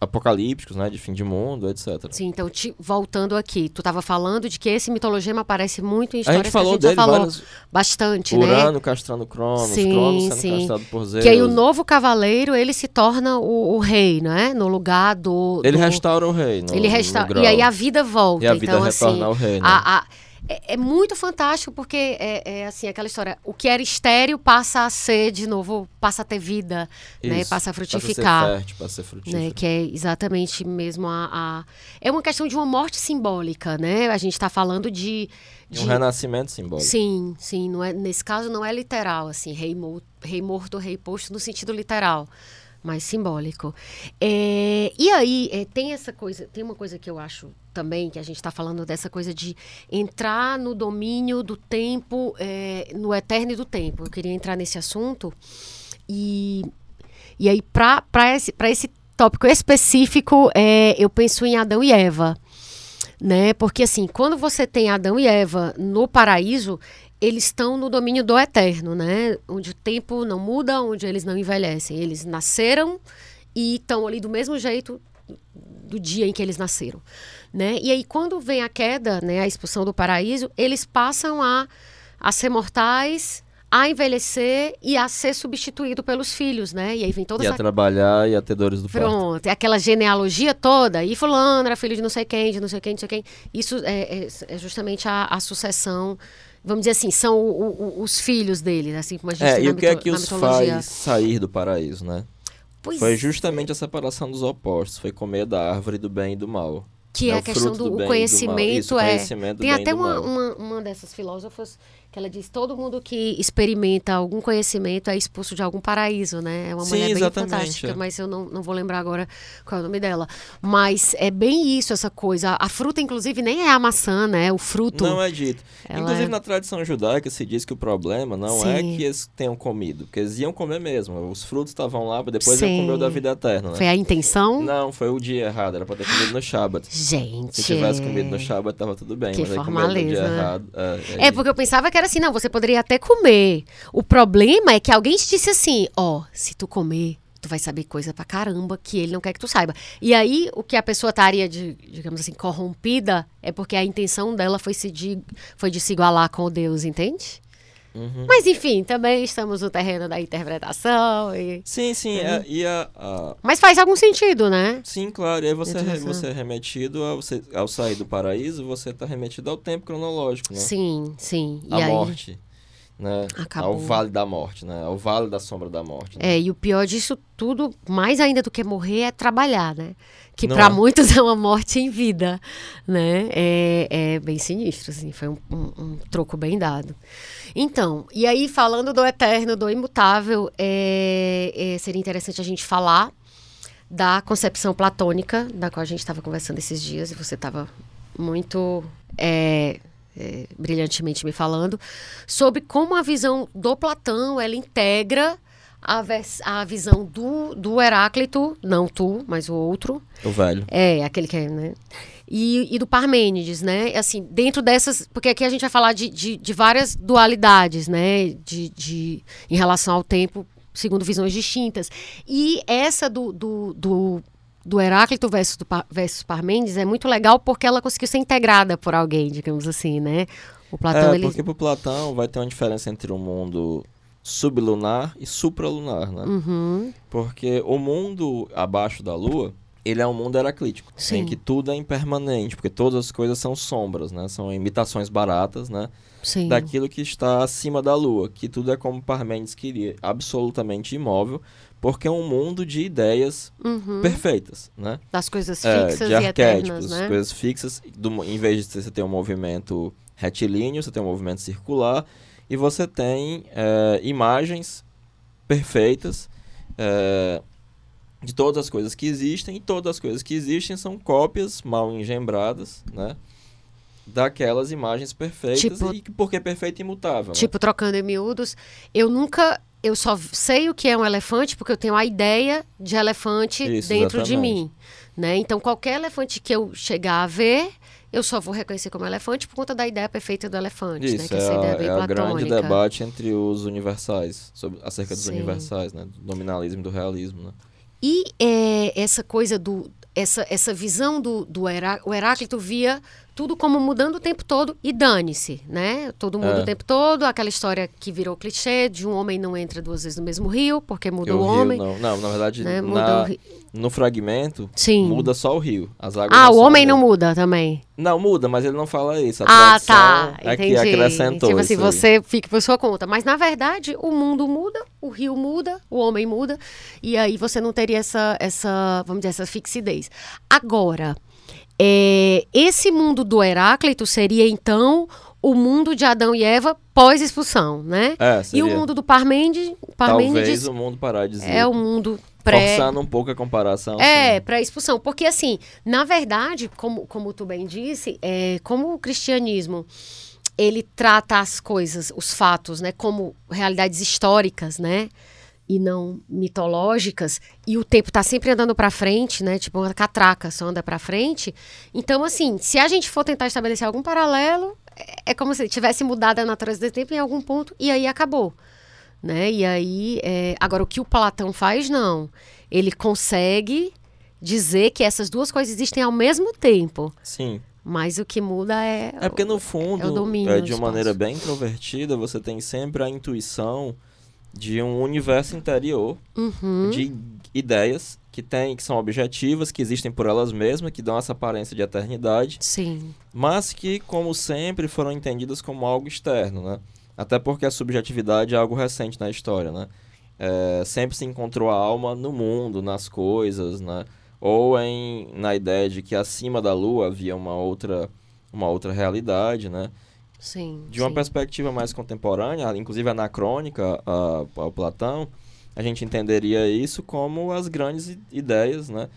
apocalípticos, né? De fim de mundo, etc. Sim, então, te- voltando aqui, tu estava falando de que esse mitologema aparece muito em A histórias gente falou que a gente já dele falou várias. bastante, né? Urano castrando Cronos, Sim, Cronos sendo sim. castrado por Zeus. Que aí o novo cavaleiro, ele se torna o, o rei, não é? No lugar do... Ele do- restaura o rei. No, Ele restaura... E aí a vida volta. E a vida então, retorna assim, ao rei, né? a- a- é, é muito fantástico porque é, é, assim aquela história. O que era estéreo passa a ser de novo, passa a ter vida, né? Isso, Passa a Passa a frutificar. ser fértil, passa a ser frutífero. né, que é exatamente mesmo a, a- É uma questão de uma morte simbólica, né? A gente está falando de. E um de- renascimento simbólico. Sim, sim. Não é, nesse caso não é literal, assim, rei, mo- rei morto, rei posto no sentido literal, mas simbólico. É, e aí, é, tem essa coisa, tem uma coisa que eu acho também, que a gente está falando dessa coisa de entrar no domínio do tempo, é, no eterno do tempo. Eu queria entrar nesse assunto e, e aí, para esse, esse tópico específico, é, eu penso em Adão e Eva né? Porque assim, quando você tem Adão e Eva no paraíso, eles estão no domínio do eterno, né? Onde o tempo não muda, onde eles não envelhecem. Eles nasceram e estão ali do mesmo jeito do dia em que eles nasceram, né? E aí quando vem a queda, né, a expulsão do paraíso, eles passam a a ser mortais, a envelhecer e a ser substituído pelos filhos, né? E aí vem toda Ia essa trabalhar e ia ter dores do parto. Pronto, é aquela genealogia toda. E fulano era filho de não sei quem, de não sei quem, de não sei quem. Isso é, é- é justamente a, a sucessão. Vamos dizer assim, são o- o- os filhos dele, assim como a gente É, e o que é que os faz sair do paraíso, né? Pois Foi justamente a separação dos opostos. Foi comer da árvore do bem e do mal. que é o a questão do, bem do Isso, é conhecimento do tem bem e até uma, uma, uma dessas filósofas que ela diz todo mundo que experimenta algum conhecimento é expulso de algum paraíso, né? É uma Sim, mulher bem exatamente, fantástica, é. mas eu não, não vou lembrar agora qual é o nome dela. Mas é bem isso, essa coisa. A fruta, inclusive, nem é a maçã, né? O fruto. Não é dito. Ela Inclusive, é- na tradição judaica se diz que o problema não é Sim. que eles tenham comido, porque eles iam comer mesmo. Os frutos estavam lá, depois Sim. iam comer o da vida eterna, né? Foi a intenção? Não, foi o dia errado, era pra ter comido no Shabat. Gente. Se tivesse comido no Shabat, tava tudo bem, Que mas aí comeu no dia formaleza, errado. É, É, porque eu pensava que era assim, não, você poderia até comer. O problema é que alguém te disse assim, ó, se tu comer, tu vai saber coisa pra caramba que ele não quer que tu saiba. E aí, o que a pessoa estaria, de, digamos assim, corrompida, é porque a intenção dela foi, se de, foi de se igualar com o Deus, entende? Uhum. Mas enfim, também estamos no terreno da interpretação. e- Sim, sim, Uhum. e a, a- Mas faz algum sentido, né? Sim, claro, e aí você, re- você é remetido, ao, você, ao sair do paraíso, você está remetido ao tempo cronológico, né? Sim, sim. E A aí, morte, né? Acabou. Ao vale da morte, né? Ao vale da sombra da morte. né? É, e o pior disso tudo, mais ainda do que morrer, é trabalhar, né? Que para é? muitos é uma morte em vida, né? É, é bem sinistro, assim, foi um, um- um troco bem dado. Então, e aí falando do eterno, do imutável, é, é, seria interessante a gente falar da concepção platônica, da qual a gente estava conversando esses dias, e você estava muito é, é, brilhantemente me falando, sobre como a visão do Platão, ela integra a, vers- a visão do, do Heráclito, não tu, mas o outro, O velho. é, aquele que é, né? E, e do Parmênides, né? Assim, dentro dessas. Porque aqui a gente vai falar de, de, de várias dualidades, né? De, de, em relação ao tempo, segundo visões distintas. E essa do, do, do, do Heráclito versus, do, versus Parmênides é muito legal porque ela conseguiu ser integrada por alguém, digamos assim, né? O Platão, é, ele. porque pro Platão vai ter uma diferença entre o mundo sublunar e supralunar, né? Uhum. Porque o mundo abaixo da Lua, ele é um mundo heraclítico, Sim. em que tudo é impermanente, porque todas as coisas são sombras, né? São imitações baratas, né? Sim. Daquilo que está acima da Lua, que tudo é como Parmênides queria, absolutamente imóvel, porque é um mundo de ideias Uhum. perfeitas, né? Das coisas É, fixas de e eternas, arquétipos, né? coisas fixas. Do, em vez de você ter um movimento retilíneo, você tem um movimento circular e você tem é, imagens perfeitas é, de todas as coisas que existem e todas as coisas que existem são cópias mal engembradas, né? Daquelas imagens perfeitas Tipo- e porque perfeita e imutável. né? Tipo, trocando em miúdos, eu nunca. Eu só sei o que é um elefante porque eu tenho a ideia de elefante Isso, dentro de exatamente. mim. Né? Então, qualquer elefante que eu chegar a ver, eu só vou reconhecer como elefante por conta da ideia perfeita do elefante. né? Isso, Que é, essa ideia a, bem é o grande debate entre os universais, sobre, acerca dos Sim. universais, né? Do nominalismo e do realismo, né? E é, essa coisa do. Essa, essa visão do, do Herá- o Heráclito via tudo como mudando o tempo todo e dane-se, né? Todo mundo É. o tempo todo, aquela história que virou clichê de um homem não entra duas vezes no mesmo rio, porque muda Porque o rio homem. Não, não, na verdade, né? Na- no fragmento, Sim. muda só o rio. As águas Ah, o homem não muda também. Não, muda, mas ele não fala isso. Ah, tá. é que Entendi. acrescentou tipo assim, isso aí. você fica por sua conta. Mas, na verdade, o mundo muda, o rio muda, o homem muda. E aí você não teria essa, essa vamos dizer, essa fixidez. Agora, é, esse mundo do Heráclito seria, então, o mundo de Adão e Eva pós-expulsão, né? É, E o mundo do Parmênides, Talvez Parmênides o mundo parar de dizer. é o mundo pré... Forçando um pouco a comparação. É, sim. para expulsão. Porque, assim, na verdade, como, como tu bem disse, é, como o cristianismo ele trata as coisas, os fatos, né, como realidades históricas, né, e não mitológicas, e o tempo tá sempre andando para frente, né, tipo uma catraca só anda para frente. Então, assim, se a gente for tentar estabelecer algum paralelo, é, é como se tivesse mudado a natureza do tempo em algum ponto e aí acabou né? E aí, é, agora o que o Platão faz, não. Ele consegue dizer que essas duas coisas existem ao mesmo tempo, Sim. mas o que muda é... É porque no fundo, é é, de uma maneira bem introvertida, você tem sempre a intuição de um universo interior Uhum, de ideias que tem, que são objetivas, que existem por elas mesmas, que dão essa aparência de eternidade, sim, mas que, como sempre, foram entendidas como algo externo, né? Até porque a subjetividade é algo recente na história, né? É, sempre se encontrou a alma no mundo, nas coisas, né? Ou em, na ideia de que acima da lua havia uma outra, uma outra realidade, né? sim. De uma sim. perspectiva mais contemporânea, inclusive anacrônica a- ao Platão, a gente entenderia isso como as grandes ideias, né?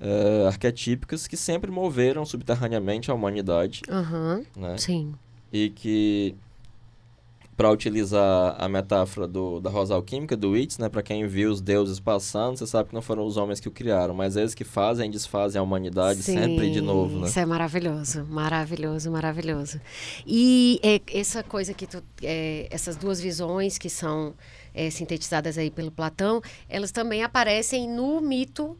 eh, arquetípicas que sempre moveram subterraneamente a humanidade, Aham, né? sim. E que, para utilizar a metáfora do, da rosa alquímica, do Itz, né? Para quem viu os deuses passando, você sabe que não foram os homens que o criaram, mas eles que fazem e desfazem a humanidade sempre de Sim, novo, né? Isso é maravilhoso, maravilhoso, maravilhoso. E é, essa coisa que tu, é, essas duas visões que são é, sintetizadas aí pelo Platão, elas também aparecem no mito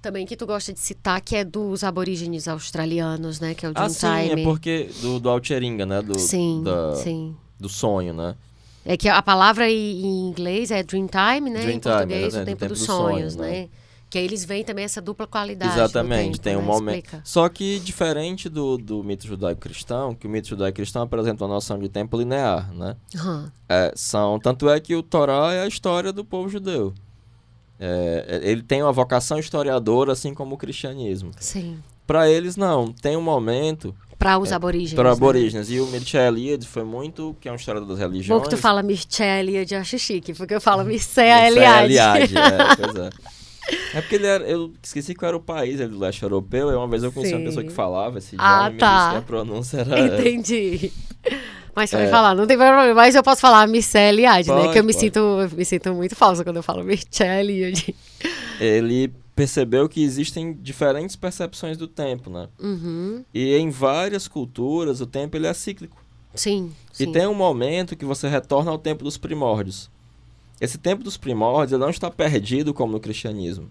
também que tu gosta de citar, que é dos aborígenes australianos, né? Que é o Ah, Dreamtime. sim, é porque do, do Alteringa, né? Do, Sim, da- sim. Do sonho, né? É que a palavra em em inglês é Dreamtime, né? em Dreamtime, português, o exatamente, tempo, o tempo dos dos sonhos, sonhos, né? né? Que aí eles veem também essa dupla qualidade. Exatamente, tempo, tem um né? momento. Explica. Só que diferente do, do mito judaico-cristão, que o mito judaico-cristão apresenta uma noção de tempo linear, né? Aham, É, são, tanto é que o Torá é a história do povo judeu. É, é, ele tem uma vocação historiadora, assim como o cristianismo. sim. Para eles, não. Tem um momento Para os aborígenes. para né? aborígenes. E o Mircea Eliade foi muito, que é uma história das Bom religiões. que tu fala Mircea Eliade, eu acho chique, porque eu falo Mircea Eliade. Eliade, é, pois é. É porque ele era. Eu esqueci qual era o país ele do leste europeu. E uma vez eu conheci Sim. uma pessoa que falava esse Ah, idioma e me tá. disse que a pronúncia era. Entendi. Mas pode É. falar, não tem problema. Mas eu posso falar Mircea Eliade, né? Pode, Que eu me pode. sinto, eu me sinto muito falsa quando eu falo Mircea Eliade. Ele percebeu que existem diferentes percepções do tempo, né? Uhum. E em várias culturas o tempo ele é cíclico. Sim, sim. E tem um momento que você retorna ao tempo dos primórdios. Esse tempo dos primórdios não está perdido como no cristianismo.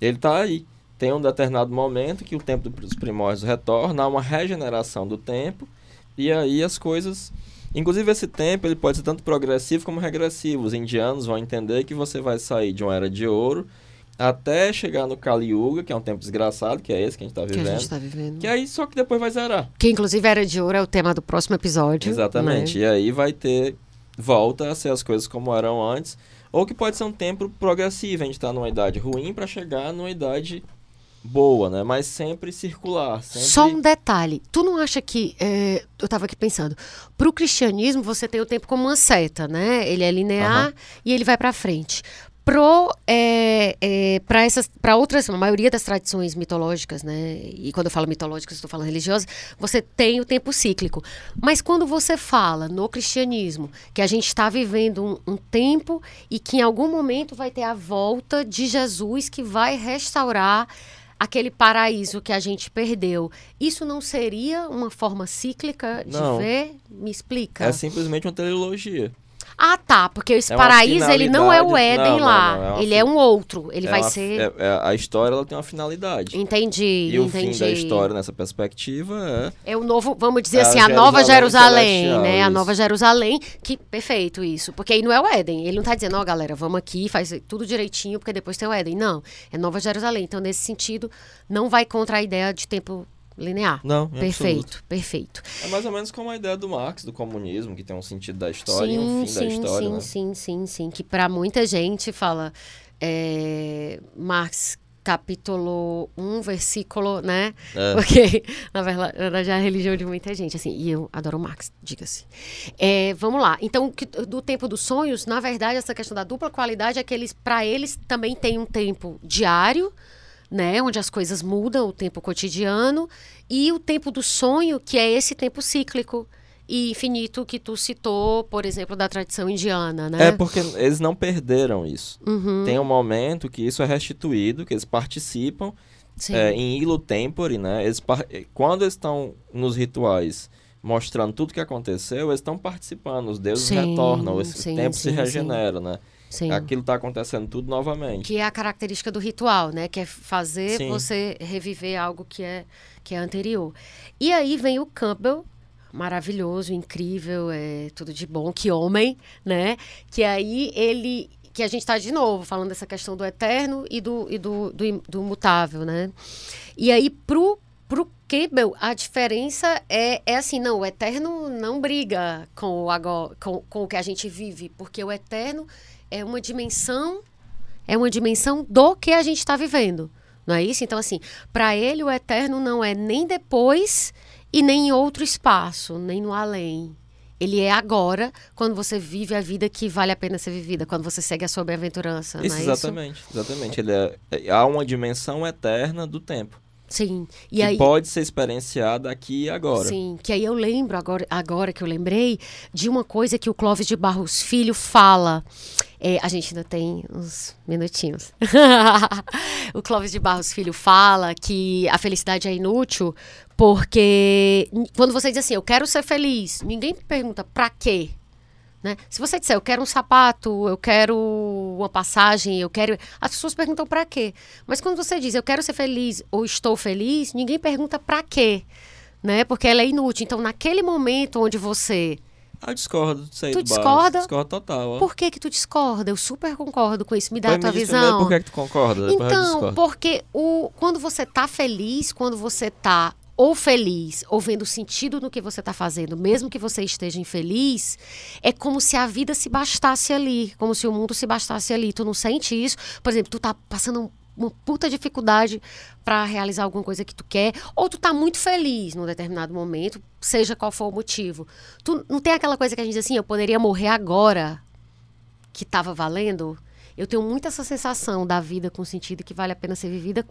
Ele está aí. Tem um determinado momento que o tempo dos primórdios retorna, há uma regeneração do tempo, e aí as coisas Inclusive, esse tempo ele pode ser tanto progressivo como regressivo. Os indianos vão entender que você vai sair de uma era de ouro até chegar no Kali Yuga, que é um tempo desgraçado, que é esse que a gente está vivendo. Que a gente está vivendo. Que aí só que depois vai zerar. Que inclusive era de ouro é o tema do próximo episódio. Exatamente. Né? E aí vai ter volta a ser as coisas como eram antes, ou que pode ser um tempo progressivo, a gente está numa idade ruim para chegar numa idade boa, né? Mas sempre circular. Sempre... Só um detalhe. Tu não acha que. É, eu estava aqui pensando. Para o cristianismo, você tem o tempo como uma seta, né? Ele é linear uhum. e ele vai para frente pro é, é, para essas para outras a maioria das tradições mitológicas né? E quando eu falo mitológicas estou falando religiosas você tem o tempo cíclico. Mas quando você fala no cristianismo que a gente está vivendo um, um, tempo e que em algum momento vai ter a volta de Jesus que vai restaurar aquele paraíso que a gente perdeu isso não seria uma forma cíclica de não. ver? Me explica. É simplesmente uma teleologia ah, tá, porque esse é paraíso ele não é o Éden não, lá, não, não, é ele é um outro, ele é vai uma, ser... É, é, a história ela tem uma finalidade. Entendi, E entendi. o fim da história nessa perspectiva é... É o novo, vamos dizer assim, a, a nova Jerusalém, né? Isso. A nova Jerusalém, que, perfeito isso, porque aí não é o Éden, ele não tá dizendo, ó oh, galera, vamos aqui, faz tudo direitinho, porque depois tem o Éden, não, é nova Jerusalém, então nesse sentido, não vai contra a ideia de tempo linear. Não, perfeito, absoluto. perfeito. É mais ou menos como a ideia do Marx, do comunismo, que tem um sentido da história sim, e um fim sim, da história. Sim, né? sim, sim, sim. Que para muita gente fala é, Marx capítulo 1, versículo, né? É. Porque, na verdade, é a religião de muita gente, assim, e eu adoro Marx, diga-se. É, vamos lá. Então, do tempo dos sonhos, na verdade, essa questão da dupla qualidade é que eles, para eles, também tem um tempo diário, né, onde as coisas mudam, o tempo cotidiano, e o tempo do sonho, que é esse tempo cíclico e infinito que tu citou, por exemplo, da tradição indiana, né? É porque eles não perderam isso. Uhum. Tem um momento que isso é restituído, que eles participam é, em ilo tempore, né? Eles, quando eles estão nos rituais mostrando tudo que aconteceu, eles estão participando, os deuses sim, retornam, esse sim, tempo sim, se regenera, né? Sim. Aquilo está acontecendo tudo novamente. Que é a característica do ritual, né? Que é fazer Sim. você reviver algo que é, que é anterior. E aí vem o Campbell, maravilhoso, incrível, é tudo de bom, que homem, né? Que aí ele que a gente está de novo falando dessa questão do eterno e do, e do, do, do mutável, né? E aí pro pro Campbell, a diferença é, é assim, não, o eterno não briga com o, agora, com, com o que a gente vive, porque o eterno é uma dimensão, é uma dimensão do que a gente está vivendo. Não é isso? Então, assim, para ele o eterno não é nem depois e nem em outro espaço, nem no além. Ele é agora, quando você vive a vida que vale a pena ser vivida, quando você segue a sua bem-aventurança. Isso, é exatamente, isso? exatamente. Ele é, é, há uma dimensão eterna do tempo. Sim. E que aí, pode ser experienciada aqui e agora. Sim, que aí eu lembro, agora, agora que eu lembrei, de uma coisa que o Clóvis de Barros Filho fala. É, a gente ainda tem uns minutinhos. o Clóvis de Barros Filho fala que a felicidade é inútil porque quando você diz assim, eu quero ser feliz, ninguém pergunta pra quê. Né? Se você disser, eu quero um sapato, eu quero uma passagem, eu quero. As pessoas perguntam para quê. Mas quando você diz, eu quero ser feliz ou estou feliz, ninguém pergunta para quê. Né? Porque ela é inútil. Então, naquele momento onde você. Ah, eu discordo disso aí Tu discorda? Discordo total. Ó. Por que que tu discorda? Eu super concordo com isso. Me dá Vai a tua visão. Por que, que tu concorda? Então, porque o, quando você tá feliz, quando você tá ou feliz, ou vendo sentido no que você está fazendo, mesmo que você esteja infeliz, é como se a vida se bastasse ali, como se o mundo se bastasse ali. Tu não sente isso? Por exemplo, tu tá passando uma puta dificuldade para realizar alguma coisa que tu quer, ou tu tá muito feliz num determinado momento, seja qual for o motivo. Tu não tem aquela coisa que a gente diz assim, eu poderia morrer agora, que estava valendo? Eu tenho muito essa sensação da vida com sentido que vale a pena ser vivida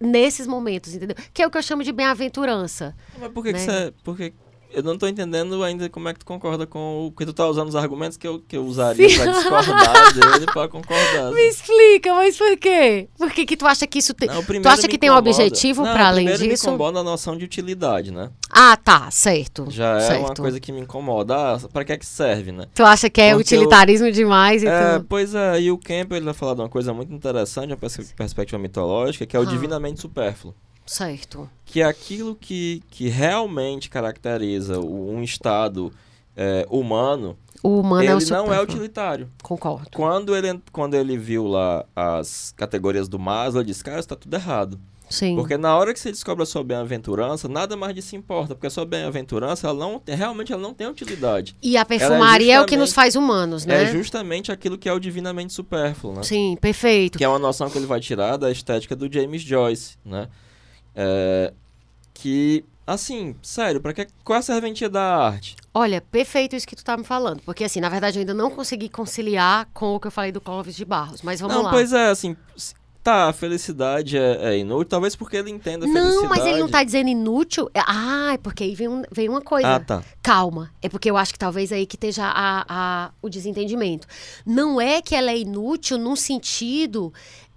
nesses momentos, entendeu? Que é o que eu chamo de bem-aventurança. Mas por que, né? que você. Por que eu não estou entendendo ainda como é que tu concorda com o que tu tá usando os argumentos que eu, que eu usaria Sim. pra discordar dele pra concordar. Me explica, mas por quê? Por que, que tu acha que isso tem. Não, tu acha que tem um objetivo para além disso? me incomoda a noção de utilidade, né? Ah, tá, certo. Já é certo. uma coisa que me incomoda. Ah, pra que é que serve, né? Tu acha que é Porque utilitarismo eu... demais e é. Pois é, e o Campbell ele vai falar de uma coisa muito interessante, uma perspectiva mitológica, que é o ah. divinamente supérfluo. Certo. Que é aquilo que, que realmente caracteriza um estado é, humano, o humano ele é o não é utilitário. Concordo. Quando ele, quando ele viu lá as categorias do Maslow, ele disse, cara, está tudo errado. Sim. Porque na hora que você descobre a sua bem-aventurança, nada mais disso importa. Porque a sua bem-aventurança, ela não, realmente ela não tem utilidade. E a perfumaria é, o que nos faz humanos, né? É justamente aquilo que é o divinamente supérfluo, né? Sim, perfeito. Que é uma noção que ele vai tirar da estética do James Joyce, né? É, que, assim, sério, pra que, qual é a serventia da arte? Olha, perfeito isso que tu tá me falando. Porque, assim, na verdade, eu ainda não consegui conciliar com o que eu falei do Clóvis de Barros. Mas vamos não, lá. pois é, assim, tá, a felicidade é, é inútil, talvez porque ele entenda a felicidade. Não, mas ele não tá dizendo inútil. É- Ah, é porque aí vem, um- vem uma coisa. Ah, tá. Calma. É porque eu acho que talvez aí que esteja a, a- o desentendimento. Não é que ela é inútil num sentido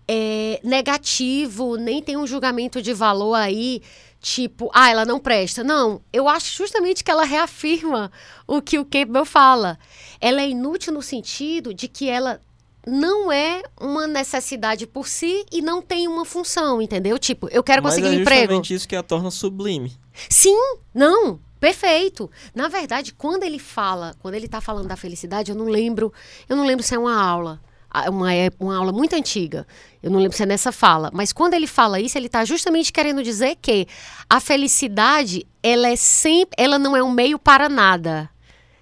é, negativo, nem tem um julgamento de valor aí, tipo, ah, ela não presta. Não, eu acho justamente que ela reafirma o que o Campbell fala. Ela é inútil no sentido de que ela não é uma necessidade por si e não tem uma função, entendeu? Tipo, eu quero Mas conseguir é um emprego. justamente isso que a torna sublime. Sim, não, perfeito. Na verdade, quando ele fala, quando ele tá falando da felicidade, eu não lembro, eu não lembro se é uma aula, uma, é- uma aula muito antiga. Eu não lembro se é nessa fala, mas quando ele fala isso, ele tá justamente querendo dizer que a felicidade, ela é sempre, ela não é um meio para nada.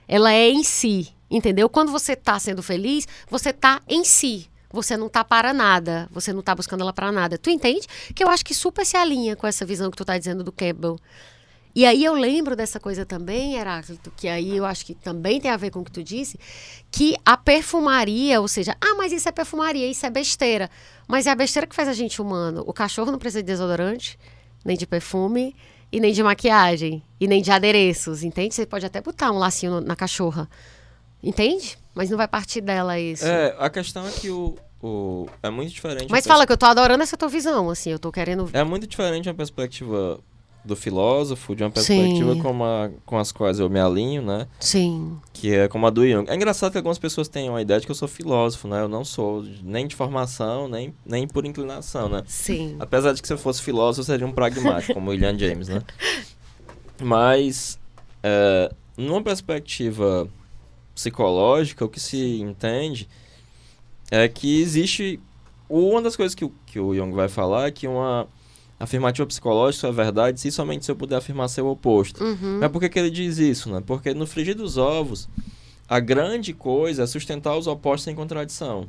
Ela é em si, entendeu? Quando você tá sendo feliz, você tá em si. Você não tá para nada, você não tá buscando ela para nada. Tu entende? Que eu acho que super se alinha com essa visão que tu tá dizendo do Campbell. E aí eu lembro dessa coisa também, Heráclito, que aí eu acho que também tem a ver com o que tu disse, que a perfumaria, ou seja, ah, mas isso é perfumaria, isso é besteira. Mas é a besteira que faz a gente humano. O cachorro não precisa de desodorante, nem de perfume, e nem de maquiagem, e nem de adereços, entende? Você pode até botar um lacinho no- na cachorra, entende? Mas não vai partir dela isso. É, a questão é que o, o é muito diferente. Mas fala que eu tô adorando essa tua visão, assim, eu tô querendo... É muito diferente uma perspectiva do filósofo, de uma perspectiva Sim. como a, com as quais eu me alinho, né? Sim, Que é como a do Jung. É engraçado que algumas pessoas tenham a ideia de que eu sou filósofo, né? Eu não sou nem de formação, nem, nem por inclinação, né? sim. Apesar de que se eu fosse filósofo, eu seria um pragmático, como o William James, né? Mas, é, numa perspectiva psicológica, o que se entende é que existe... Uma das coisas que, o- que o Jung vai falar é que uma afirmativa psicológica é verdade se somente se eu puder afirmar seu oposto. Uhum. Mas por que, que ele diz isso, né? Porque no frigir dos ovos, a grande coisa é sustentar os opostos em contradição.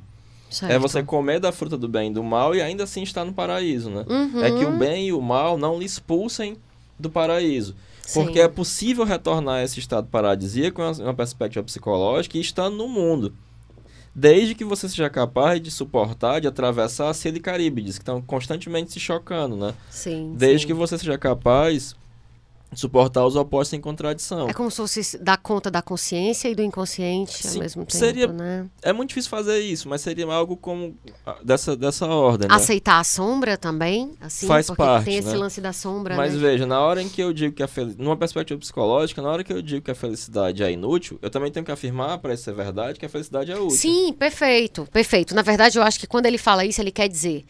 É certo. você comer da fruta do bem e do mal e ainda assim estar no paraíso, né? Uhum. É que o bem e o mal não lhe expulsem do paraíso. Porque Sim. é possível retornar a esse estado paradisíaco uma- uma perspectiva psicológica e estando no mundo. Desde que você seja capaz de suportar, de atravessar a e Caríbides, que estão constantemente se chocando, né? Sim, Desde sim. que você seja capaz suportar os opostos em contradição. É como se fosse dar conta da consciência e do inconsciente Sim, ao mesmo tempo, seria- né? É muito difícil fazer isso, mas seria algo como ah, dessa, dessa ordem, né? Aceitar a sombra também, assim, Faz porque parte, tem esse né? lance da sombra, Mas né? veja, na hora em que eu digo que a felicidade. Numa perspectiva psicológica, na hora que eu digo que a felicidade é inútil, eu também tenho que afirmar, para isso ser verdade, que a felicidade é útil. Sim, perfeito, perfeito. Na verdade, eu acho que quando ele fala isso, ele quer dizer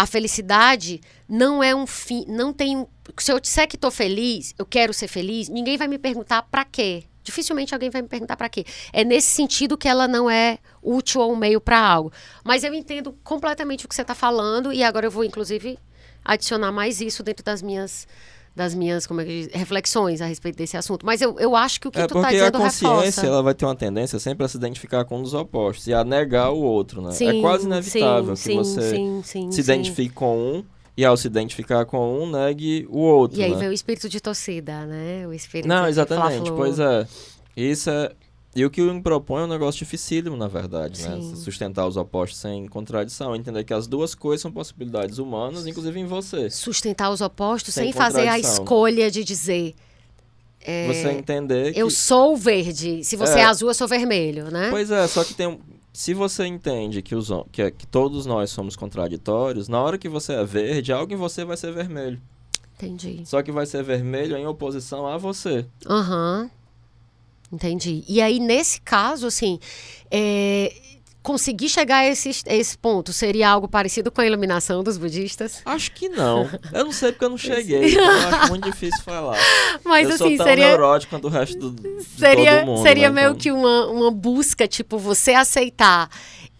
a felicidade não é um fim, não tem se eu disser que estou feliz, eu quero ser feliz, ninguém vai me perguntar para quê. Dificilmente alguém vai me perguntar para quê. É nesse sentido que ela não é útil ou um meio para algo. Mas eu entendo completamente o que você está falando e agora eu vou inclusive adicionar mais isso dentro das minhas das minhas como é que diz, reflexões a respeito desse assunto. Mas eu, eu acho que o que É tu tá porque a dizendo consciência reforça. ela vai ter uma tendência sempre a se identificar com um dos opostos e a negar o outro, né? é Sim, quase inevitável sim, que você sim, sim, se identifique com um e ao se identificar com um, negue o outro. E aí né? vem o espírito de torcida, né? O espírito Não, exatamente. Pois é. Isso é. E o que o me propõe é um negócio dificílimo, na verdade, né? Sim. Sustentar os opostos sem contradição. Entender que as duas coisas são possibilidades humanas, inclusive em você. Sustentar os opostos sem, Sem fazer a escolha de dizer Você entender que. eu sou verde, se você é, É. azul, eu sou vermelho, né? Pois é, só que tem. um- Se você entende que, os, que, é- que todos nós somos contraditórios, na hora que você é verde, algo em você vai ser vermelho. Entendi. Só que vai ser vermelho em oposição a você. Aham. Entendi. E aí, nesse caso, assim, é, conseguir chegar a esse, a esse ponto seria algo parecido com a iluminação dos budistas? Acho que não. Eu não sei porque eu não cheguei, então eu acho muito difícil falar. Mas eu assim, sou tão seria neurótico quanto o resto do, seria todo mundo, seria né? meio Então- que uma, uma busca, tipo, você aceitar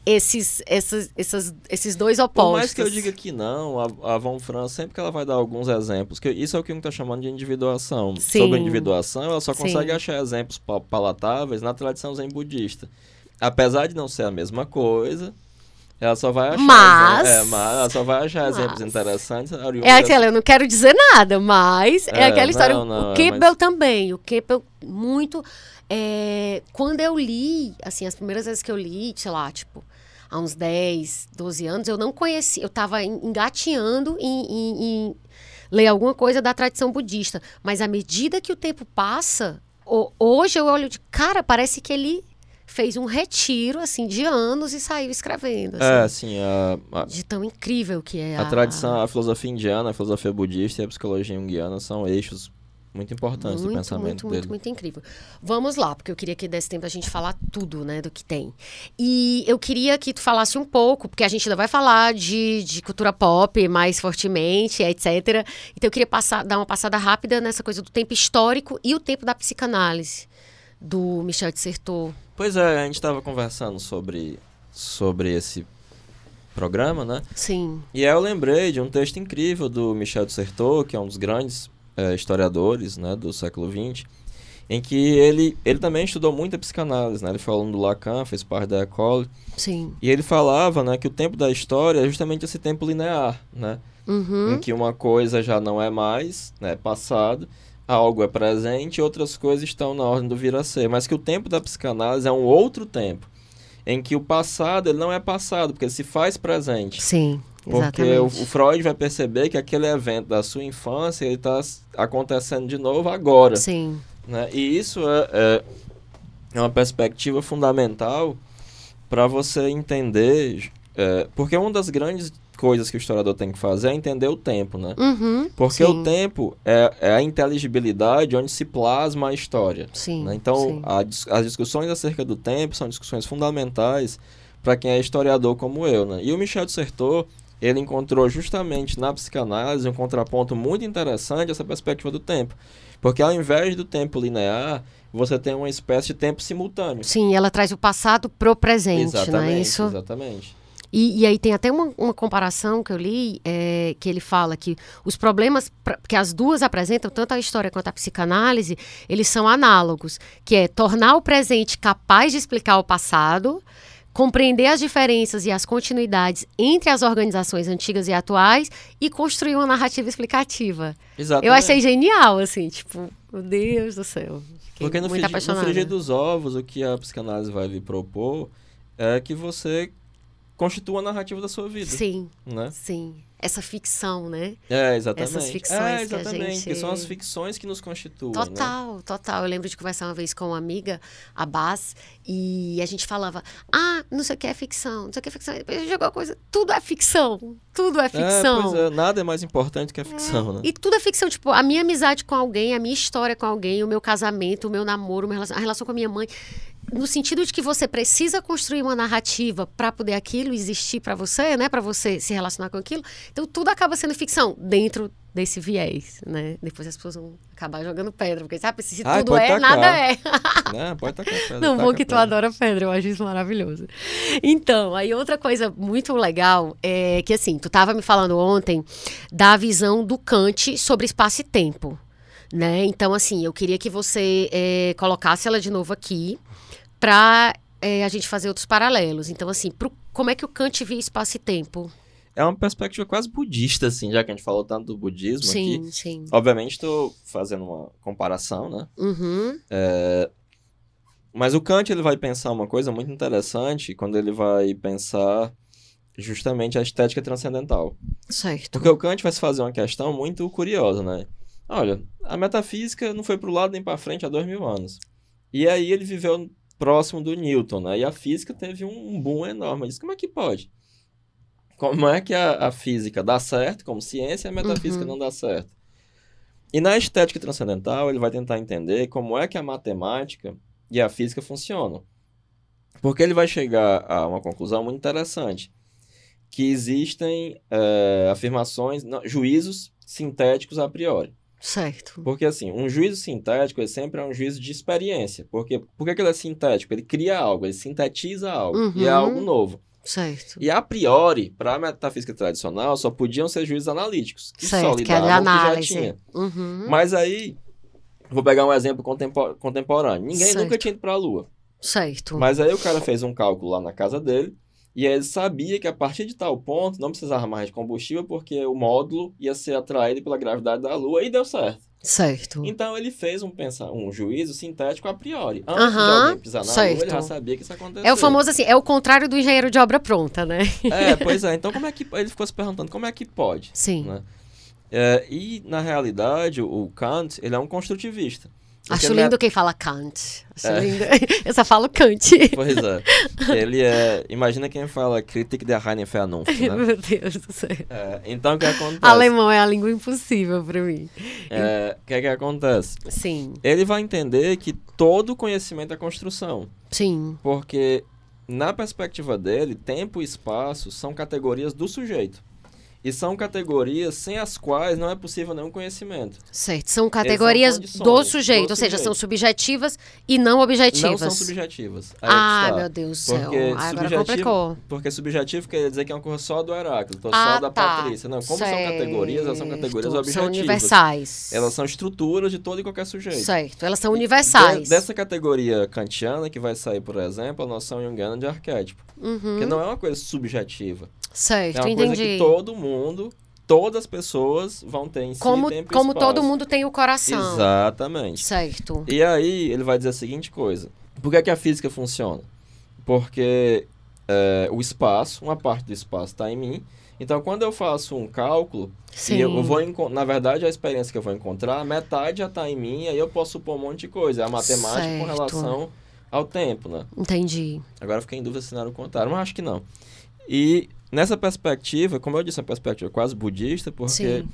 esses esses essas, esses dois opostos. Por mais que eu diga que não, a, a Von Franz, sempre que ela vai dar alguns exemplos, que isso é o que está chamando de individuação. Sim. Sobre individuação, ela só Sim. consegue achar exemplos pa- palatáveis na tradição zen budista. Apesar de não ser a mesma coisa, ela só vai achar, Mas- é, mas ela só vai achar exemplos Mas- interessantes. oriundos É aquela, eu não quero dizer nada, mas é, É, aquela história. não, não, o é, Campbell mas- também. O Campbell, muito. é, quando eu li, assim, as primeiras vezes que eu li, sei lá, tipo, há uns 10, 12 anos, eu não conhecia, eu tava en- engateando em, em- em ler alguma coisa da tradição budista. Mas à medida que o tempo passa, ho- hoje eu olho de cara, parece que ele fez um retiro, assim, de anos e saiu escrevendo. assim, É, assim, a, a, De tão incrível que é a tradição, a filosofia indiana, a filosofia budista e a psicologia junguiana são eixos muito importantes do Muito, pensamento muito, dele. muito, muito incrível. Vamos lá, porque eu queria que desse tempo a gente falar tudo, né, do que tem. E eu queria que tu falasse um pouco, porque a gente ainda vai falar de, de cultura pop mais fortemente, etc. Então eu queria passar, dar uma passada rápida nessa coisa do tempo histórico e o tempo da psicanálise do Michel de Certeau. Pois é, a gente estava conversando sobre, sobre esse programa, né? Sim, E aí eu lembrei de um texto incrível do Michel de Certeau, que é um dos grandes eh, historiadores né, do século XX, em que ele, ele também estudou muito a psicanálise, né? Ele foi aluno do Lacan, fez parte da École, sim. e ele falava né, que o tempo da história é justamente esse tempo linear, né? Uhum. Em que uma coisa já não é mais né, passado, algo é presente e outras coisas estão na ordem do vir a ser. Mas que o tempo da psicanálise é um outro tempo, em que o passado ele não é passado, porque ele se faz presente. Sim, Porque exatamente. o, Freud vai perceber que aquele evento da sua infância está acontecendo de novo agora. Sim, Né? E isso é, é, é uma perspectiva fundamental para você entender. é, porque uma das grandes coisas que o historiador tem que fazer é entender o tempo, né? uhum. Porque sim, o tempo é, é a inteligibilidade onde se plasma a história. Sim, né? Então, sim. a as discussões acerca do tempo são discussões fundamentais para quem é historiador como eu. Né? E o Michel Certeau, ele encontrou justamente na psicanálise um contraponto muito interessante essa perspectiva do tempo. Porque ao invés do tempo linear, você tem uma espécie de tempo simultâneo. Sim, ela traz o passado pro presente, não é exatamente, isso? exatamente. E, e aí tem até uma, uma comparação que eu li, é, que ele fala que os problemas pra- que as duas apresentam, tanto a história quanto a psicanálise, eles são análogos, que é tornar o presente capaz de explicar o passado, compreender as diferenças e as continuidades entre as organizações antigas e atuais e construir uma narrativa explicativa. Exatamente. Eu achei genial, assim, tipo, meu Deus do céu. Fiquei Porque no, muito frigi- no frigir dos ovos, o que a psicanálise vai lhe propor é que você constitua a narrativa da sua vida. Sim, Né? sim. Essa ficção, né? É, exatamente. Essas ficções é, que a exatamente. gente- Que são as ficções que nos constituem. Né? Total, total. Eu lembro de conversar uma vez com uma amiga, a Bas, e a gente falava: ah, não sei o que é ficção, não sei o que é ficção. Depois jogou a coisa, tudo é ficção, tudo é É, ficção. pois é, nada é mais importante que a ficção, né? E tudo é ficção, tipo, a minha amizade com alguém, a minha história com alguém, o meu casamento, o meu namoro, a relação com a minha mãe. No sentido de que você precisa construir uma narrativa para poder aquilo existir para você, né? Para você se relacionar com aquilo. Então tudo acaba sendo ficção dentro desse viés, né? Depois as pessoas vão acabar jogando pedra, porque sabe, se Ai, tudo é, tacar. nada é. né? Pode tacar pedra. Não, bom que tu adora pedra, eu acho isso maravilhoso. Então, aí outra coisa muito legal é que, assim, tu tava me falando ontem da visão do Kant sobre espaço e tempo, né? Então, assim, eu queria que você eh, colocasse ela de novo aqui para a gente fazer outros paralelos. Então, assim, pro- como é que o Kant via espaço e tempo? É uma perspectiva quase budista, assim, já que a gente falou tanto do budismo Sim, aqui. sim. Obviamente, estou fazendo uma comparação, né? Uhum, Mas o Kant ele vai pensar uma coisa muito interessante quando ele vai pensar justamente a estética transcendental. certo. Porque o Kant vai se fazer uma questão muito curiosa, né? Olha, a metafísica não foi para o lado nem para frente há dois mil anos. E aí ele viveu próximo do Newton, né? E a física teve um boom enorme. Disse, como é que pode? Como é que a, a física dá certo como ciência e a metafísica Uhum. não dá certo? E na estética transcendental, ele vai tentar entender como é que a matemática e a física funcionam. Porque ele vai chegar a uma conclusão muito interessante. Que existem é, afirmações, não, juízos sintéticos a priori. Certo. Porque, assim, um juízo sintético ele sempre é um juízo de experiência. Porque, por que ele é sintético? Ele cria algo, ele sintetiza algo. Uhum. E é algo uhum. novo. Certo. E a priori, para a metafísica tradicional, só podiam ser juízes analíticos, que certo, só lidavam que, é análise. que já tinha. Uhum. Mas aí, vou pegar um exemplo contemporâneo. Ninguém certo. nunca tinha ido para a Lua. Certo. Mas aí o cara fez um cálculo lá na casa dele, e aí ele sabia que a partir de tal ponto não precisava mais de combustível, porque o módulo ia ser atraído pela gravidade da Lua, e deu certo. Certo. Então ele fez um, pensar, um juízo sintético a priori. Antes de alguém pisar na certo. Lua, ele já sabia que isso acontecia. É o famoso assim, é o contrário do engenheiro de obra pronta, né? É, pois é. Então como é que ele ficou se perguntando como é que pode? Sim. Né? É, e na realidade o Kant ele é um construtivista. Acho lindo quem fala Kant. Acho é. lindo. Eu só falo Kant. Pois é. Ele é. Imagina quem fala Kritik der Reine Vernunft, né? Meu Deus do céu. É, então o que acontece? Alemão é a língua impossível para mim. É, o que é que acontece? Sim. Ele vai entender que todo conhecimento é construção. Sim. Porque, na perspectiva dele, tempo e espaço são categorias do sujeito. E são categorias sem as quais não é possível nenhum conhecimento. Certo. São categorias são do sujeito, do ou seja, são subjetivas e não objetivas. Não são subjetivas. Ah, meu Deus do céu. Ah, agora complicou. Porque subjetivo quer dizer que é uma coisa só do Heráclito, ah, só da tá. Patrícia. Não, como certo. são categorias, elas são categorias objetivas. São universais. Elas são estruturas de todo e qualquer sujeito. Certo, elas são universais. De, dessa categoria kantiana que vai sair, por exemplo, a noção junguiana de arquétipo. Uhum. Que não é uma coisa subjetiva. Certo, é uma entendi. coisa que todo mundo, todas as pessoas vão ter em si como, tempo Como espaço. todo mundo tem o coração. Exatamente. Certo. E aí ele vai dizer a seguinte coisa. Por que, é que a física funciona? Porque é, o espaço, uma parte do espaço está em mim. Então, quando eu faço um cálculo, eu vou na verdade a experiência que eu vou encontrar, metade já está em mim, aí eu posso supor um monte de coisa. É a matemática certo. com relação ao tempo, né? Entendi. Agora eu fiquei em dúvida se não era o contrário, mas acho que não. E nessa perspectiva, como eu disse, uma perspectiva quase budista, porque Sim.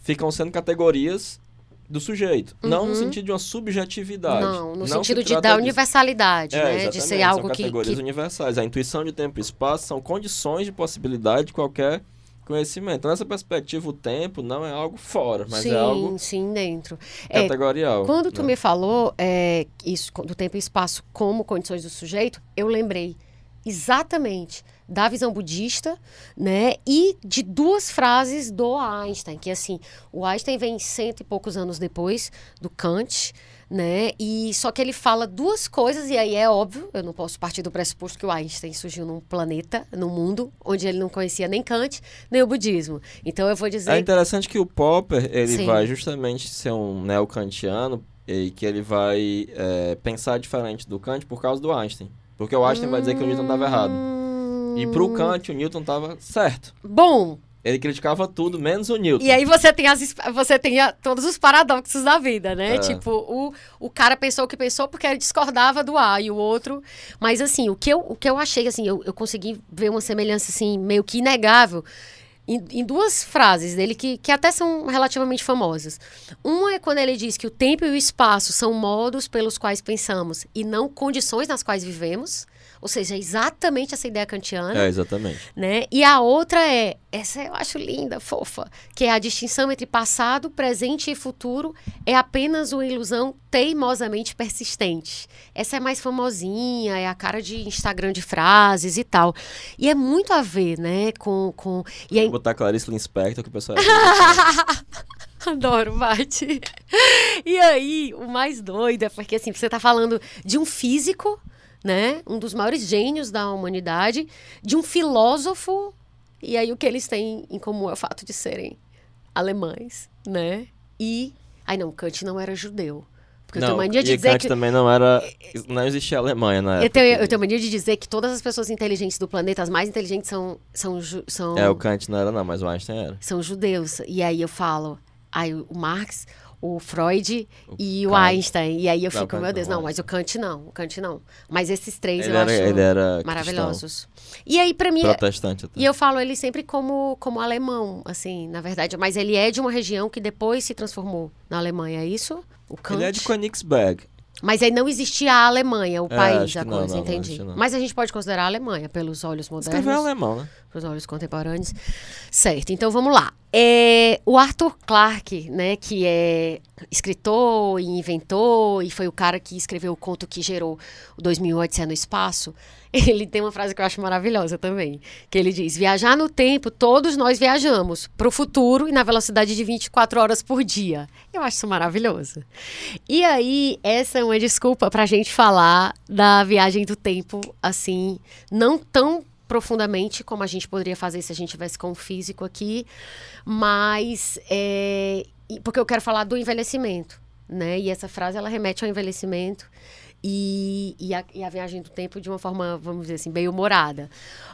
ficam sendo categorias do sujeito, uhum. não no sentido de uma subjetividade. Não, no não sentido de da universalidade, é, né? De ser algo são que categorias que... universais. A intuição de tempo e espaço são condições de possibilidade de qualquer conhecimento. Então, nessa perspectiva, o tempo não é algo fora, mas sim, é algo sim, dentro. categorial. É, quando tu né? me falou é, isso do tempo e espaço como condições do sujeito, eu lembrei exatamente da visão budista, né, e de duas frases do Einstein, que assim, o Einstein vem cento e poucos anos depois do Kant, né, e só que ele fala duas coisas, e aí é óbvio, eu não posso partir do pressuposto que o Einstein surgiu num planeta, num mundo, onde ele não conhecia nem Kant, nem o budismo. Então eu vou dizer... É interessante que o Popper, ele Sim. vai justamente ser um neo-kantiano, e que ele vai é, pensar diferente do Kant por causa do Einstein. Porque o Einstein hum... vai dizer que o Newton estava errado. E pro Kant, o Newton estava certo. Bom. Ele criticava tudo, menos o Newton. E aí você tem, as, você tem a, todos os paradoxos da vida, né? É. Tipo, o, o cara pensou o que pensou porque ele discordava do A e o outro... Mas, assim, o que eu, o que eu achei, assim, eu, eu consegui ver uma semelhança, assim, meio que inegável em, em, duas frases dele que, que até são relativamente famosas. Uma é quando ele diz que o tempo e o espaço são modos pelos quais pensamos e não condições nas quais vivemos. Ou seja, é exatamente essa ideia kantiana. É, exatamente. Né? E a outra é, essa eu acho linda, fofa, que é a distinção entre passado, presente e futuro é apenas uma ilusão teimosamente persistente. Essa é mais famosinha, é a cara de Instagram de frases e tal. E é muito a ver, né, com... com... E aí... Vou botar Clarice Linspector que o pessoal... Adoro, bate. E aí, o mais doido é porque, assim, você tá falando de um físico né? Um dos maiores gênios da humanidade, de um filósofo. E aí o que eles têm em comum é o fato de serem alemães, né? E. Ai, não, Kant não era judeu. Porque não, eu tenho mania de dizer Kant que... também não era. Não existia Alemanha na época. Eu tenho, eu tenho mania de dizer que todas as pessoas inteligentes do planeta, as mais inteligentes, são. são, são é, o Kant não era, não, mas o Einstein era. São judeus. E aí eu falo. Aí o Marx o Freud o e Kant. o Einstein. E aí eu fico, não, meu Deus, não, mas o Kant não, o Kant não. Mas esses três ele eu era, acho ele era maravilhosos. Cristão. E aí, para mim. Protestante até. E eu falo ele sempre como, como alemão, assim, na verdade. Mas ele é de uma região que depois se transformou na Alemanha, é isso? O Kant. Ele é de Königsberg. Mas aí não existia a Alemanha, o É, país da coisa, não, não entendi. não. Mas a gente pode considerar a Alemanha pelos olhos modernos. Escreveu alemão, né? Para os olhos contemporâneos. Certo, então vamos lá. É, o Arthur Clarke, né, que é escritor e inventor, e foi o cara que escreveu o conto que gerou o 2008 no Espaço, ele tem uma frase que eu acho maravilhosa também, que ele diz, viajar no tempo, todos nós viajamos, para o futuro e na velocidade de 24 horas por dia. Eu acho isso maravilhoso. E aí, essa é uma desculpa para a gente falar da viagem do tempo, assim, não tão profundamente como a gente poderia fazer se a gente tivesse com o físico aqui, mas é, porque eu quero falar do envelhecimento, né? E essa frase ela remete ao envelhecimento e, e, a, e a viagem do tempo de uma forma, vamos dizer assim, bem humorada.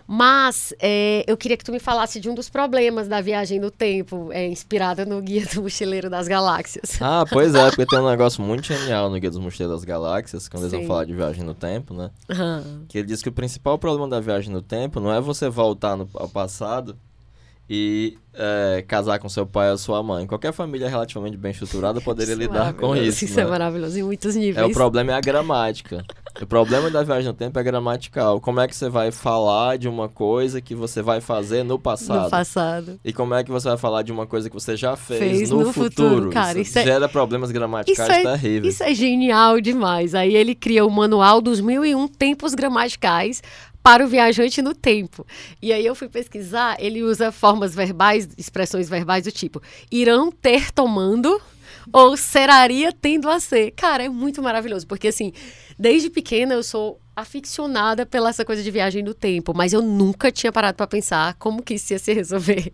Mas é, eu queria que tu me falasse de um dos problemas da viagem no tempo, é, inspirada no Guia do Mochileiro das Galáxias. Ah, pois é, porque tem um negócio muito genial no Guia dos Mochileiros das Galáxias, quando eles Sim. vão falar de viagem no tempo, né? Ah, Que ele diz que o principal problema da viagem no tempo não é você voltar no, ao passado e é, casar com seu pai ou sua mãe. Qualquer família relativamente bem estruturada poderia isso é lidar com isso. Isso é né? maravilhoso em muitos É, níveis. o problema é a gramática. O problema da viagem no tempo é gramatical. Como é que você vai falar de uma coisa que você vai fazer no passado? No passado. E como é que você vai falar de uma coisa que você já fez, Fez no, no futuro? futuro, cara, isso é- gera problemas gramaticais Isso é, terríveis. isso é genial demais. Aí ele cria o manual dos mil e um tempos gramaticais para o viajante no tempo. E aí eu fui pesquisar, ele usa formas verbais, expressões verbais do tipo irão ter tomando ou seraria tendo a ser. Cara, é muito maravilhoso, porque assim, desde pequena eu sou aficionada pela essa coisa de viagem no tempo, mas eu nunca tinha parado para pensar como que isso ia se resolver.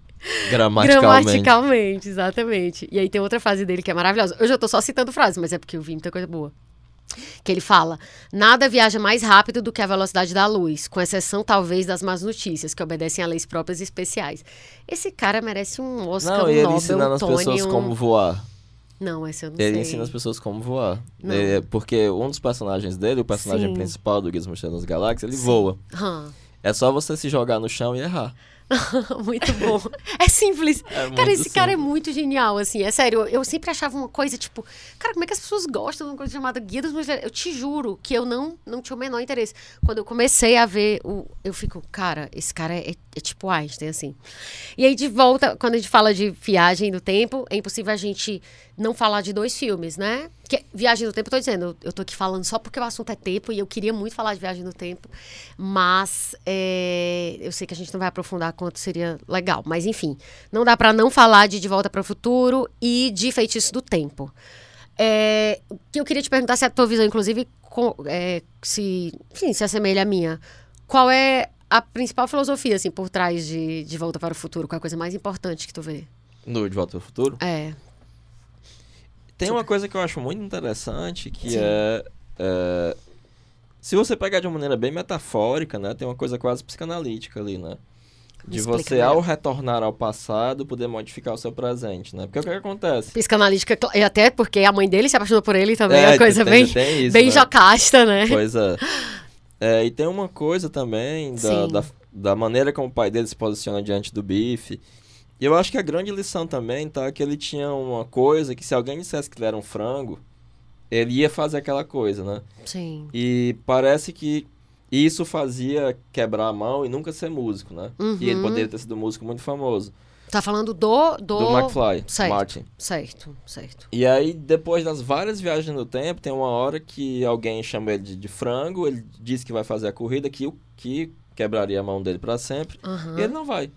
Gramaticalmente. Gramaticalmente, exatamente. E aí tem outra frase dele que é maravilhosa. Eu já tô só citando frases, mas é porque eu vi muita coisa boa. Que ele fala: nada viaja mais rápido do que a velocidade da luz, com exceção talvez das más notícias, que obedecem a leis próprias e especiais. Esse cara merece um Oscar, Não, um ele Nobel, ensina um as pessoas um... como voar. Não, esse eu não Ele sei. ensina as pessoas como voar. É, porque um dos personagens dele, o personagem Sim. principal do dos Mochileiros das Galáxias, ele Sim. voa. Hã. É só você se jogar no chão e errar. muito bom. É simples. É cara, esse cara é simples. muito genial, assim. É sério, eu, sempre achava uma coisa, tipo... Cara, como é que as pessoas gostam de uma coisa chamada Guia dos Mochileiros? Eu te juro que eu não, não tinha o menor interesse. Quando eu comecei a ver, o, eu fico... Cara, esse cara é, é tipo Einstein, assim. E aí, de volta, quando a gente fala de viagem no tempo, é impossível a gente não falar de dois filmes, né? Que Viagem no Tempo, eu tô dizendo, eu, tô aqui falando só porque o assunto é tempo e eu queria muito falar de Viagem no Tempo, mas é, eu sei que a gente não vai aprofundar quanto seria legal, mas enfim, não dá pra não falar de De Volta para o Futuro e de Feitiço do Tempo. É, o que eu queria te perguntar se a tua visão, inclusive, com- é, se, enfim, se assemelha à minha. Qual é a principal filosofia, assim, por trás de De Volta para o Futuro? Qual é a coisa mais importante que tu vê? No De Volta ao Futuro. É, Tem uma coisa que eu acho muito interessante, que é, é, Se você pegar de uma maneira bem metafórica, né? Tem uma coisa quase psicanalítica ali, né? Me De você, melhor. ao retornar ao passado, poder modificar o seu presente, né? Porque o que, acontece? psicanalítica, e até porque a mãe dele se apaixonou por ele também, É, é coisa tem- bem, tem isso, bem né? jocasta, né? Pois é. É, E tem uma coisa também da, da, da maneira como o pai dele se posiciona diante do bife. E eu acho que a grande lição também tá que ele tinha uma coisa que se alguém dissesse que ele era um frango, ele ia fazer aquela coisa, né? Sim. E parece que isso fazia quebrar a mão e nunca ser músico, né? E ele Uhum. poderia ter sido um músico muito famoso. Tá falando do... Do, Do McFly, certo. Martin. Certo, certo. E aí, depois das várias viagens no tempo, tem uma hora que alguém chama ele de, de frango, ele diz que vai fazer a corrida, que, o- que quebraria a mão dele pra sempre, Aham, e ele não vai.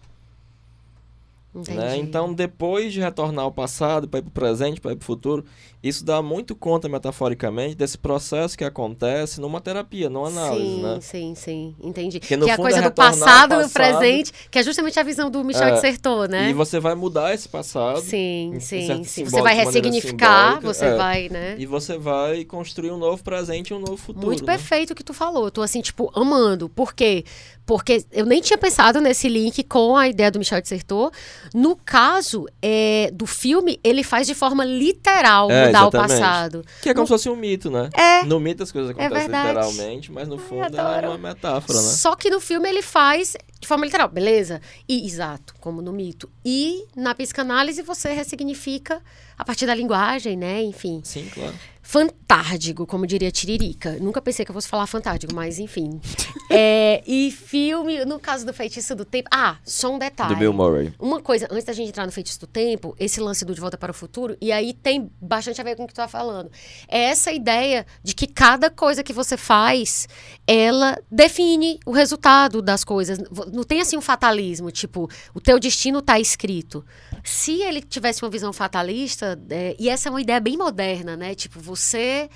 Entendi. Né? Então, depois de retornar ao passado, para ir pro presente, para ir pro futuro, isso dá muito conta, metaforicamente, desse processo que acontece numa terapia, numa análise, sim, né? sim, sim, entendi. No que é a fundo, coisa é do ao passado, no passado. presente, que é justamente a visão do Michel É, Dissertor, né? E você vai mudar esse passado, Sim, sim, sim. Você vai de ressignificar, você é. vai, né? e você vai construir um novo presente e um novo futuro. Muito né? perfeito o que tu falou. Eu tô assim, tipo, amando. Por quê? Porque eu nem tinha pensado nesse link com a ideia do Michel Dissertor. No caso é, do filme, ele faz de forma literal É, mudar o exatamente. passado. Que é como No- se fosse um mito, né? É. No mito as coisas acontecem verdade. literalmente, mas no fundo é uma metáfora, né? Só que no filme ele faz de forma literal, beleza? E, exato, como no mito. E na psicanálise você ressignifica a partir da linguagem, né? Enfim. Sim, claro. Fantárdico, como diria Tiririca. Nunca pensei que eu fosse falar fantárdico, mas enfim. é, e filme, no caso do Feitiço do Tempo. Ah, só um detalhe. Do Bill Murray. Uma coisa, antes da gente entrar no Feitiço do Tempo, esse lance do De Volta para o Futuro, e aí tem bastante a ver com o que tu tá falando. É essa ideia de que cada coisa que você faz, ela define o resultado das coisas. Não tem assim um fatalismo, tipo, o teu destino tá escrito. Se ele tivesse uma visão fatalista, é, e essa é uma ideia bem moderna, né? Tipo, você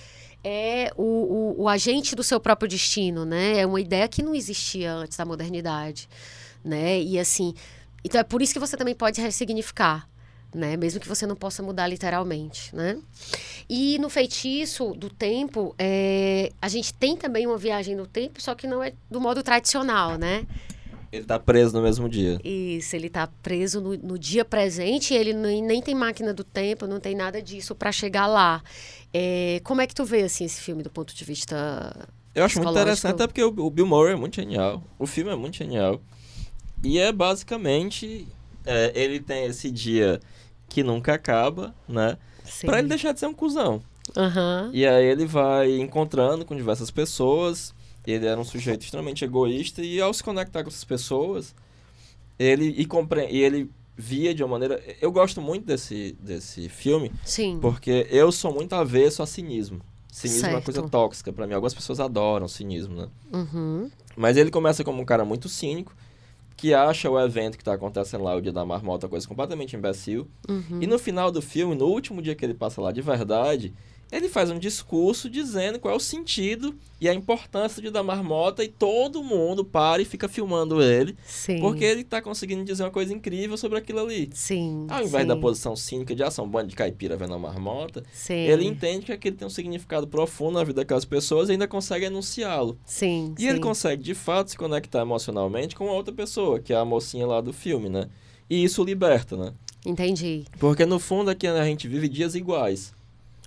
é o, o, o, agente do seu próprio destino, né? É uma ideia que não existia antes da modernidade, né? E assim, então é por isso que você também pode ressignificar, né? Mesmo que você não possa mudar literalmente, né? E no feitiço do tempo, é, a gente tem também uma viagem no tempo, só que não é do modo tradicional, né? Ele tá preso no mesmo dia. Isso, ele tá preso no, no dia presente, ele nem, nem tem máquina do tempo, não tem nada disso para chegar lá. É, como é que tu vê, assim, esse filme do ponto de vista Eu acho muito interessante, até porque o, Bill Murray é muito genial, o filme é muito genial. E é basicamente, é, ele tem esse dia que nunca acaba, né? Sim. Pra ele deixar de ser um cuzão. Uhum. E aí ele vai encontrando com diversas pessoas ele era um sujeito extremamente egoísta e ao se conectar com essas pessoas, ele e, compre... e ele via de uma maneira. Eu gosto muito desse, desse filme. Sim. Porque eu sou muito avesso a cinismo. Cinismo certo. é uma coisa tóxica para mim. Algumas pessoas adoram cinismo, né? Uhum. Mas ele começa como um cara muito cínico, que acha o evento que está acontecendo lá, o dia da marmota, coisa completamente imbecil. Uhum. E no final do filme, no último dia que ele passa lá de verdade, ele faz um discurso dizendo qual é o sentido e a importância de dar marmota e todo mundo para e fica filmando ele. Sim. Porque ele está conseguindo dizer uma coisa incrível sobre aquilo ali. Sim. Ao invés sim. da posição cínica de ação, ah, um bando de caipira vendo a marmota, sim. ele entende que aquilo tem um significado profundo na vida daquelas pessoas e ainda consegue enunciá-lo. Sim. E ele consegue, de fato, se conectar emocionalmente com outra pessoa, que é a mocinha lá do filme, né? E isso liberta, né? Entendi. Porque no fundo aqui a gente vive dias iguais.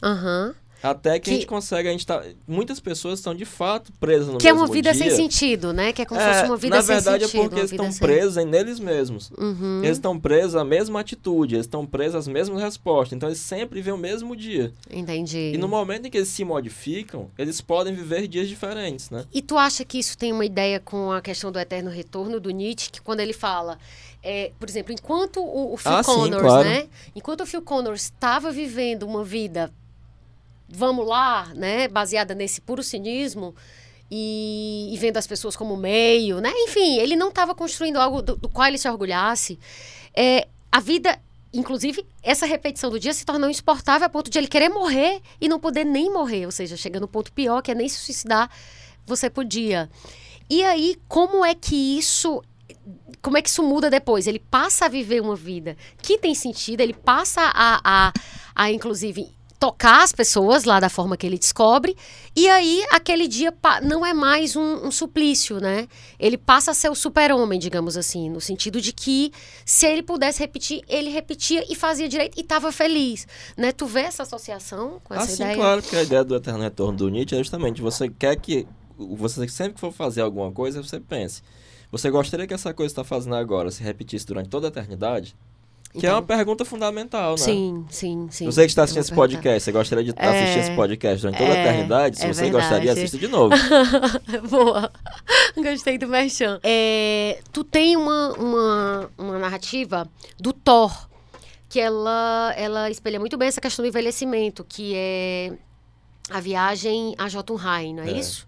Aham. Uhum. Até que, que, a gente consegue, a gente tá. Muitas pessoas estão de fato presas no Que é uma vida dia. sem sentido, né? Que é como se fosse uma vida sem sentido. Na verdade é porque eles estão sem... presos neles mesmos. Uhum. Eles estão presos à mesma atitude, eles estão presos às mesmas respostas. Então eles sempre vivem o mesmo dia. Entendi. E no momento em que eles se modificam, eles podem viver dias diferentes, né? E tu acha que isso tem uma ideia com a questão do eterno retorno do Nietzsche, que quando ele fala. É, por exemplo, enquanto o, o Phil ah, Connors, sim, claro. né? Enquanto o Phil Connors estava vivendo uma vida vamos lá, né, baseada nesse puro cinismo e, e vendo as pessoas como meio, né? Enfim, ele não estava construindo algo do, do, qual ele se orgulhasse. É, a vida, inclusive, essa repetição do dia se tornou insuportável a ponto de ele querer morrer e não poder nem morrer, ou seja, chega no ponto pior que é nem se suicidar, você podia. E aí, como é que isso como é que isso muda depois? Ele passa a viver uma vida que tem sentido, ele passa a, a, a inclusive, tocar as pessoas lá da forma que ele descobre. E aí, aquele dia não é mais um, um suplício, né? Ele passa a ser o super-homem, digamos assim, no sentido de que se ele pudesse repetir, ele repetia e fazia direito e estava feliz, né? Tu vê essa associação com essa ah, ideia? Sim, claro, que a ideia do eterno retorno do Nietzsche é justamente você quer que você sempre que for fazer alguma coisa, você pense. Você gostaria que essa coisa que está fazendo agora se repetisse durante toda a eternidade? Que então, é uma então, pergunta fundamental, né? Sim, sim, sim. Você que está assistindo esse podcast, você gostaria de é, assistir esse podcast durante toda é, a eternidade? Se é você verdade. gostaria, assista de novo. Boa. Gostei do Merchan. É, tu tem uma, uma, uma narrativa do Thor, que ela, ela espelha muito bem essa questão do envelhecimento, que é a viagem a Jotunheim, não é, é. isso?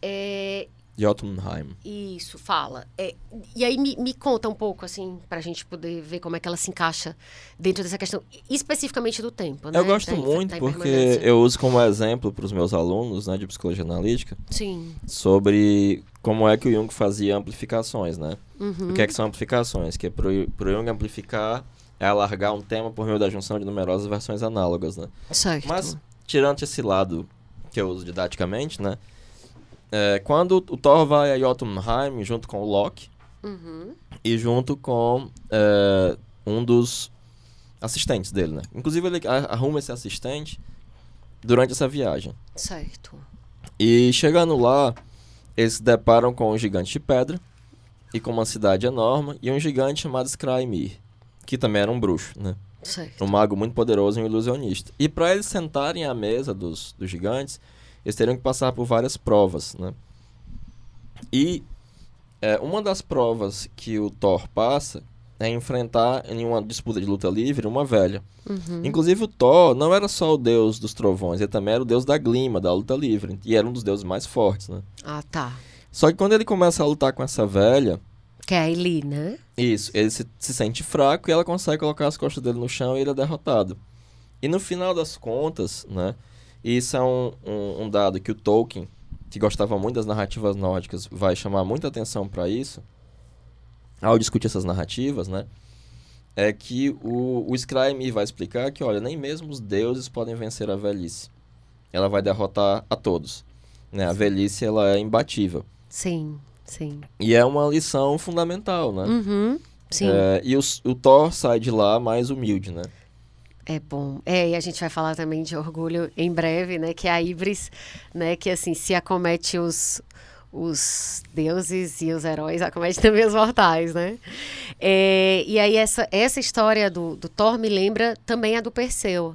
É, Jotunheim. Isso, fala. É, e aí me, me, conta um pouco, assim, para a gente poder ver como é que ela se encaixa dentro dessa questão, especificamente do tempo, né? Eu gosto da, muito da porque eu uso como exemplo para os meus alunos, né, de psicologia analítica, Sim. sobre como é que o Jung fazia amplificações, né? Uhum. O que é que são amplificações? Que é para o Jung amplificar é alargar um tema por meio da junção de numerosas versões análogas, né? Certo. Mas, tirando esse lado que eu uso didaticamente, né? É, quando o Thor vai a Jotunheim junto com o Loki uhum. e junto com é, um dos assistentes dele, né? Inclusive ele arruma esse assistente durante essa viagem. Certo. E chegando lá, eles se deparam com um gigante de pedra e com uma cidade enorme e um gigante chamado Skrymir, que também era um bruxo, né? Certo. Um mago muito poderoso e um ilusionista. E para eles sentarem à mesa dos, dos gigantes, eles teriam que passar por várias provas, né? E é, uma das provas que o Thor passa é enfrentar em uma disputa de luta livre uma velha. Uhum. Inclusive o Thor não era só o deus dos trovões, ele também era o deus da glima, da luta livre. E era um dos deuses mais fortes, né? Ah, tá. Só que quando ele começa a lutar com essa velha, Que é a Eli, né? isso, ele se, se sente fraco e ela consegue colocar as costas dele no chão e ele é derrotado. E no final das contas, né? Isso é um, um, um dado que o Tolkien, que gostava muito das narrativas nórdicas, vai chamar muita atenção para isso. Ao discutir essas narrativas, né? É que o, o Scryme vai explicar que, olha, nem mesmo os deuses podem vencer a velhice. Ela vai derrotar a todos. Né? A velhice, ela é imbatível. Sim, sim. E é uma lição fundamental, né? Uhum. Sim. É, e o, o Thor sai de lá mais humilde, né? É bom. É, e a gente vai falar também de orgulho em breve, né? Que é a Ibris, né? Que assim, se acomete os, os deuses e os heróis, acomete também os mortais, né? É, e aí essa, essa história do, do Thor me lembra também a do Perseu,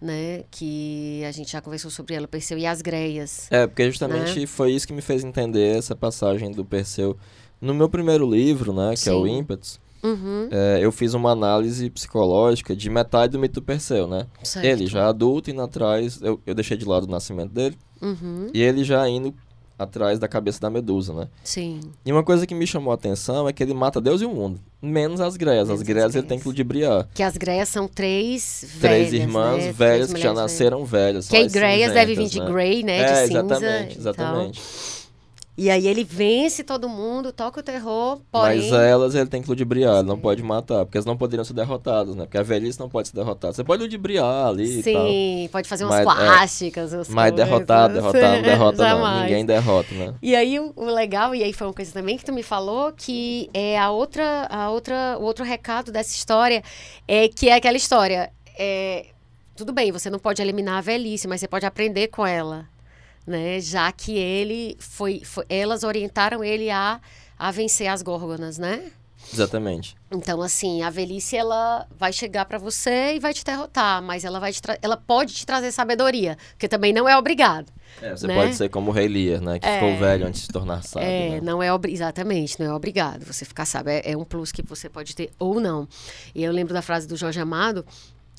né? Que a gente já conversou sobre ela, Perseu e as Greias. É, porque justamente foi isso que me fez entender essa passagem do Perseu. No meu primeiro livro, né, que é o Sim. Ímpetos, Uhum, é, eu fiz uma análise psicológica de metade do mito do Perseu, né? certo. Ele já adulto indo atrás, eu, eu deixei de lado o nascimento dele, Uhum, e ele já indo atrás da cabeça da Medusa, né? sim. E uma coisa que me chamou a atenção é que ele mata Deus e o mundo, menos as Greias. Menos As as Greias ele tem Greias. que ludibriar. Que as Greias são três velhas, Três irmãs né? velhas Três que já nasceram velhas. Que aí mais Greias deve vir de né? Grey, né? De É, cinza. exatamente, exatamente. E aí ele vence todo mundo, toca o terror, porém... Mas elas ele tem que ludibriar, ele não pode matar, porque elas não poderiam ser derrotadas, né? Porque a velhice não pode ser derrotada. Você pode ludibriar ali. Sim, pode fazer umas Mas, é, plásticas, umas Mas coisas. derrotado, derrotado, não derrota não. Ninguém derrota, né? E aí o, o legal, e aí foi uma coisa também que tu me falou, que é a outra, a outra, o outro recado dessa história, é que é aquela história, é, tudo bem, você não pode eliminar a velhice, mas você pode aprender com ela, né? Já que ele foi, foi- elas orientaram ele a, a vencer as górgonas, né? Exatamente. Então, assim, a velhice ela vai chegar pra você e vai te derrotar, mas ela vai ela pode te trazer sabedoria, porque também não é obrigado. É, você Né? pode ser como o Rei Lear, né? Que É. ficou velho antes de se tornar sábio. É, né? não é exatamente, não é obrigado você ficar sábio, é, é um plus que você pode ter ou não. E eu lembro da frase do Jorge Amado,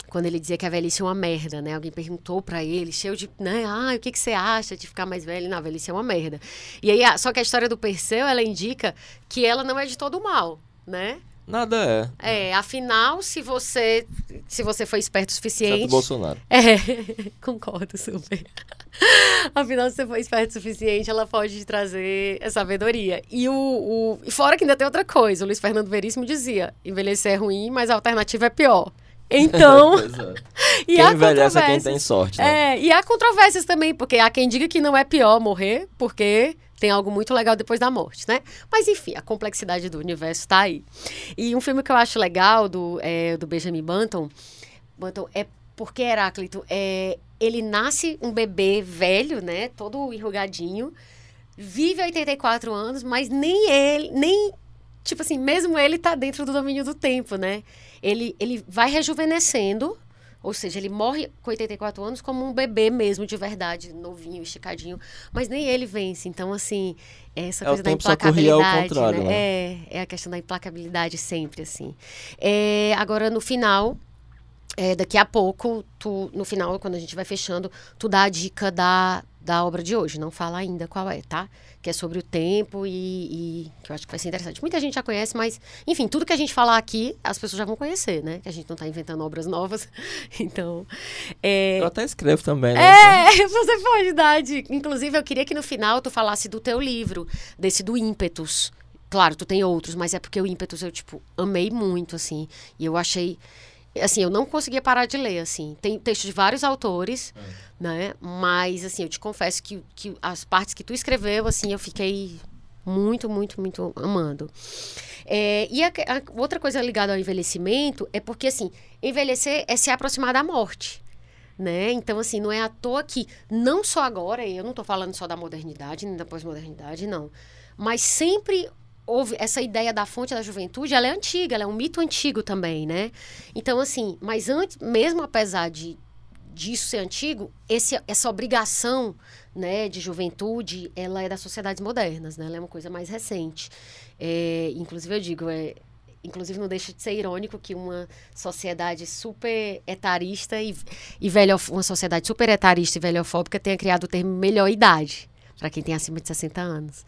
quando ele dizia que a velhice é uma merda, né? Alguém perguntou pra ele, cheio de, né? Ah, o que, que você acha de ficar mais velho? Não, a velhice é uma merda. E aí, só que a história do Perseu, ela indica que ela não é de todo mal, né? Nada é. É, afinal, se você se você foi esperto o Exceto suficiente, o Bolsonaro. é, concordo super. Afinal, se você for esperto o suficiente, ela pode te trazer sabedoria. E o, o e fora que ainda tem outra coisa, o Luiz Fernando Veríssimo dizia: envelhecer é ruim, mas a alternativa é pior. Então, é. e Quem há envelhece é quem tem sorte, né? É, e há controvérsias também, porque há quem diga que não é pior morrer, porque tem algo muito legal depois da morte, né? Mas enfim, a complexidade do universo está aí. E um filme que eu acho legal do, é, do Benjamin Button, Button é porque Heráclito, é, ele nasce um bebê velho, né? Todo enrugadinho, vive 84 anos, mas nem ele, nem tipo assim, mesmo ele tá dentro do domínio do tempo, né? Ele, ele vai rejuvenescendo, ou seja, ele morre com 84 anos como um bebê mesmo, de verdade, novinho, esticadinho. Mas nem ele vence. Então, assim, essa É, coisa da implacabilidade. né? né? É, é a questão da implacabilidade sempre, assim. É, agora, no final, é, daqui a pouco, tu, no final, quando a gente vai fechando, tu dá a dica da, da obra de hoje. Não fala ainda qual é, tá? Que é sobre o tempo e, e que eu acho que vai ser interessante. Muita gente já conhece, mas, enfim, tudo que a gente falar aqui, as pessoas já vão conhecer, né? Que a gente não tá inventando obras novas. Então. É, Eu até escrevo também, né? é, você pode dar dica. Inclusive, eu queria que no final tu falasse do teu livro, desse do ímpetus. Claro, tu tem outros, mas é porque o ímpetus eu, tipo, amei muito, assim. E eu achei. Assim, eu não conseguia parar de ler, assim. Tem texto de vários autores, né? Mas, assim, eu te confesso que, que as partes que tu escreveu, assim, eu fiquei muito, muito, muito amando. É, e a, a outra coisa ligada ao envelhecimento é porque, assim, envelhecer é se aproximar da morte né? Então, assim, não é à toa que, não só agora, eu não estou falando só da modernidade, nem da pós-modernidade, não. Mas sempre houve essa ideia da fonte da juventude, ela é antiga, ela é um mito antigo também, né? Então, assim, mas antes, mesmo apesar de disso ser antigo, esse, essa obrigação né, de juventude, ela é das sociedades modernas, né? Ela é uma coisa mais recente. É, inclusive, eu digo, é, inclusive não deixa de ser irônico que uma sociedade super etarista e, e velho, uma sociedade super etarista e velhofóbica tenha criado o termo melhor idade para quem tem acima de 60 anos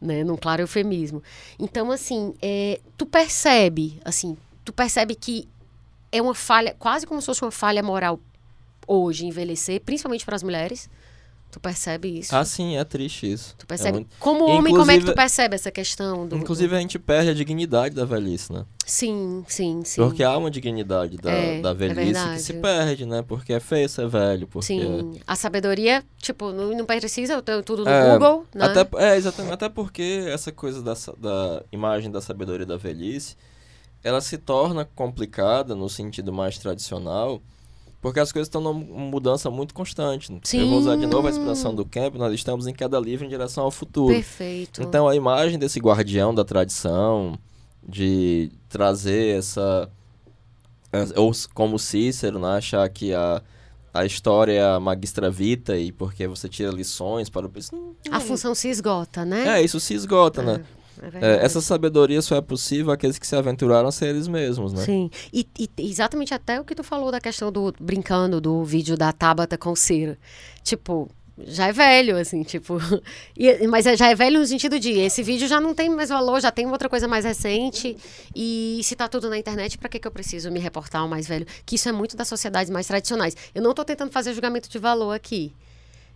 né? Num claro eufemismo. Então, assim, é, tu percebe, assim, tu percebe que é uma falha, quase como se fosse uma falha moral hoje envelhecer, principalmente para as mulheres. Tu percebe isso? Ah, sim, é triste isso. Tu percebe? É muito... Como homem, inclusive, como é que tu percebe essa questão? Do, inclusive, a gente perde a dignidade da velhice, né? Sim, sim, sim. Porque há uma dignidade da, é, da é velhice é que se perde, né? Porque é feio ser velho. Porque... Sim. A sabedoria, tipo, não, não precisa, tudo no é, Google, né? Até, é, exatamente. Até porque essa coisa da, da imagem da sabedoria da velhice, ela se torna complicada no sentido mais tradicional porque as coisas estão numa mudança muito constante. Sim. Eu vou usar de novo a expressão do Camp, nós estamos em queda livre em direção ao futuro. Perfeito. Então a imagem desse guardião da tradição, de trazer essa. Ou como Cícero, né, achar que a, a história é a magistra vita e porque você tira lições para o. A função se esgota, né? É, isso se esgota, né? É, é essa sabedoria só é possível àqueles que se aventuraram a ser eles mesmos, né? Sim. E, e, exatamente até o que tu falou da questão do brincando do vídeo da Tabata com Ciro. Tipo, já é velho, assim, tipo. E, mas é, já é velho no sentido de esse vídeo já não tem mais valor, já tem outra coisa mais recente. E se tá tudo na internet, para que, que eu preciso me reportar ao mais velho? Que isso é muito das sociedades mais tradicionais. Eu não tô tentando fazer julgamento de valor aqui.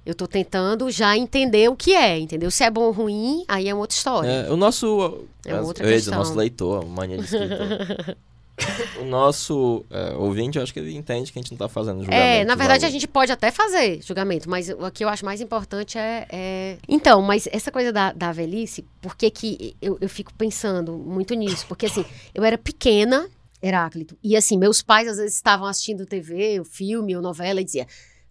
Eu estou tentando já entender o que é, entendeu? Se é bom ou ruim, aí é uma outra história. É, o nosso. É uma outra questão. o nosso leitor, mania de escritor. o nosso é, ouvinte, eu acho que ele entende que a gente não está fazendo julgamento. É, na verdade, a gente pode até fazer julgamento, mas o que eu acho mais importante é. é... Então, mas essa coisa da, da velhice, por que, que eu, eu fico pensando muito nisso? Porque assim, eu era pequena, Heráclito, e assim, meus pais às vezes estavam assistindo TV, o filme ou novela e dizia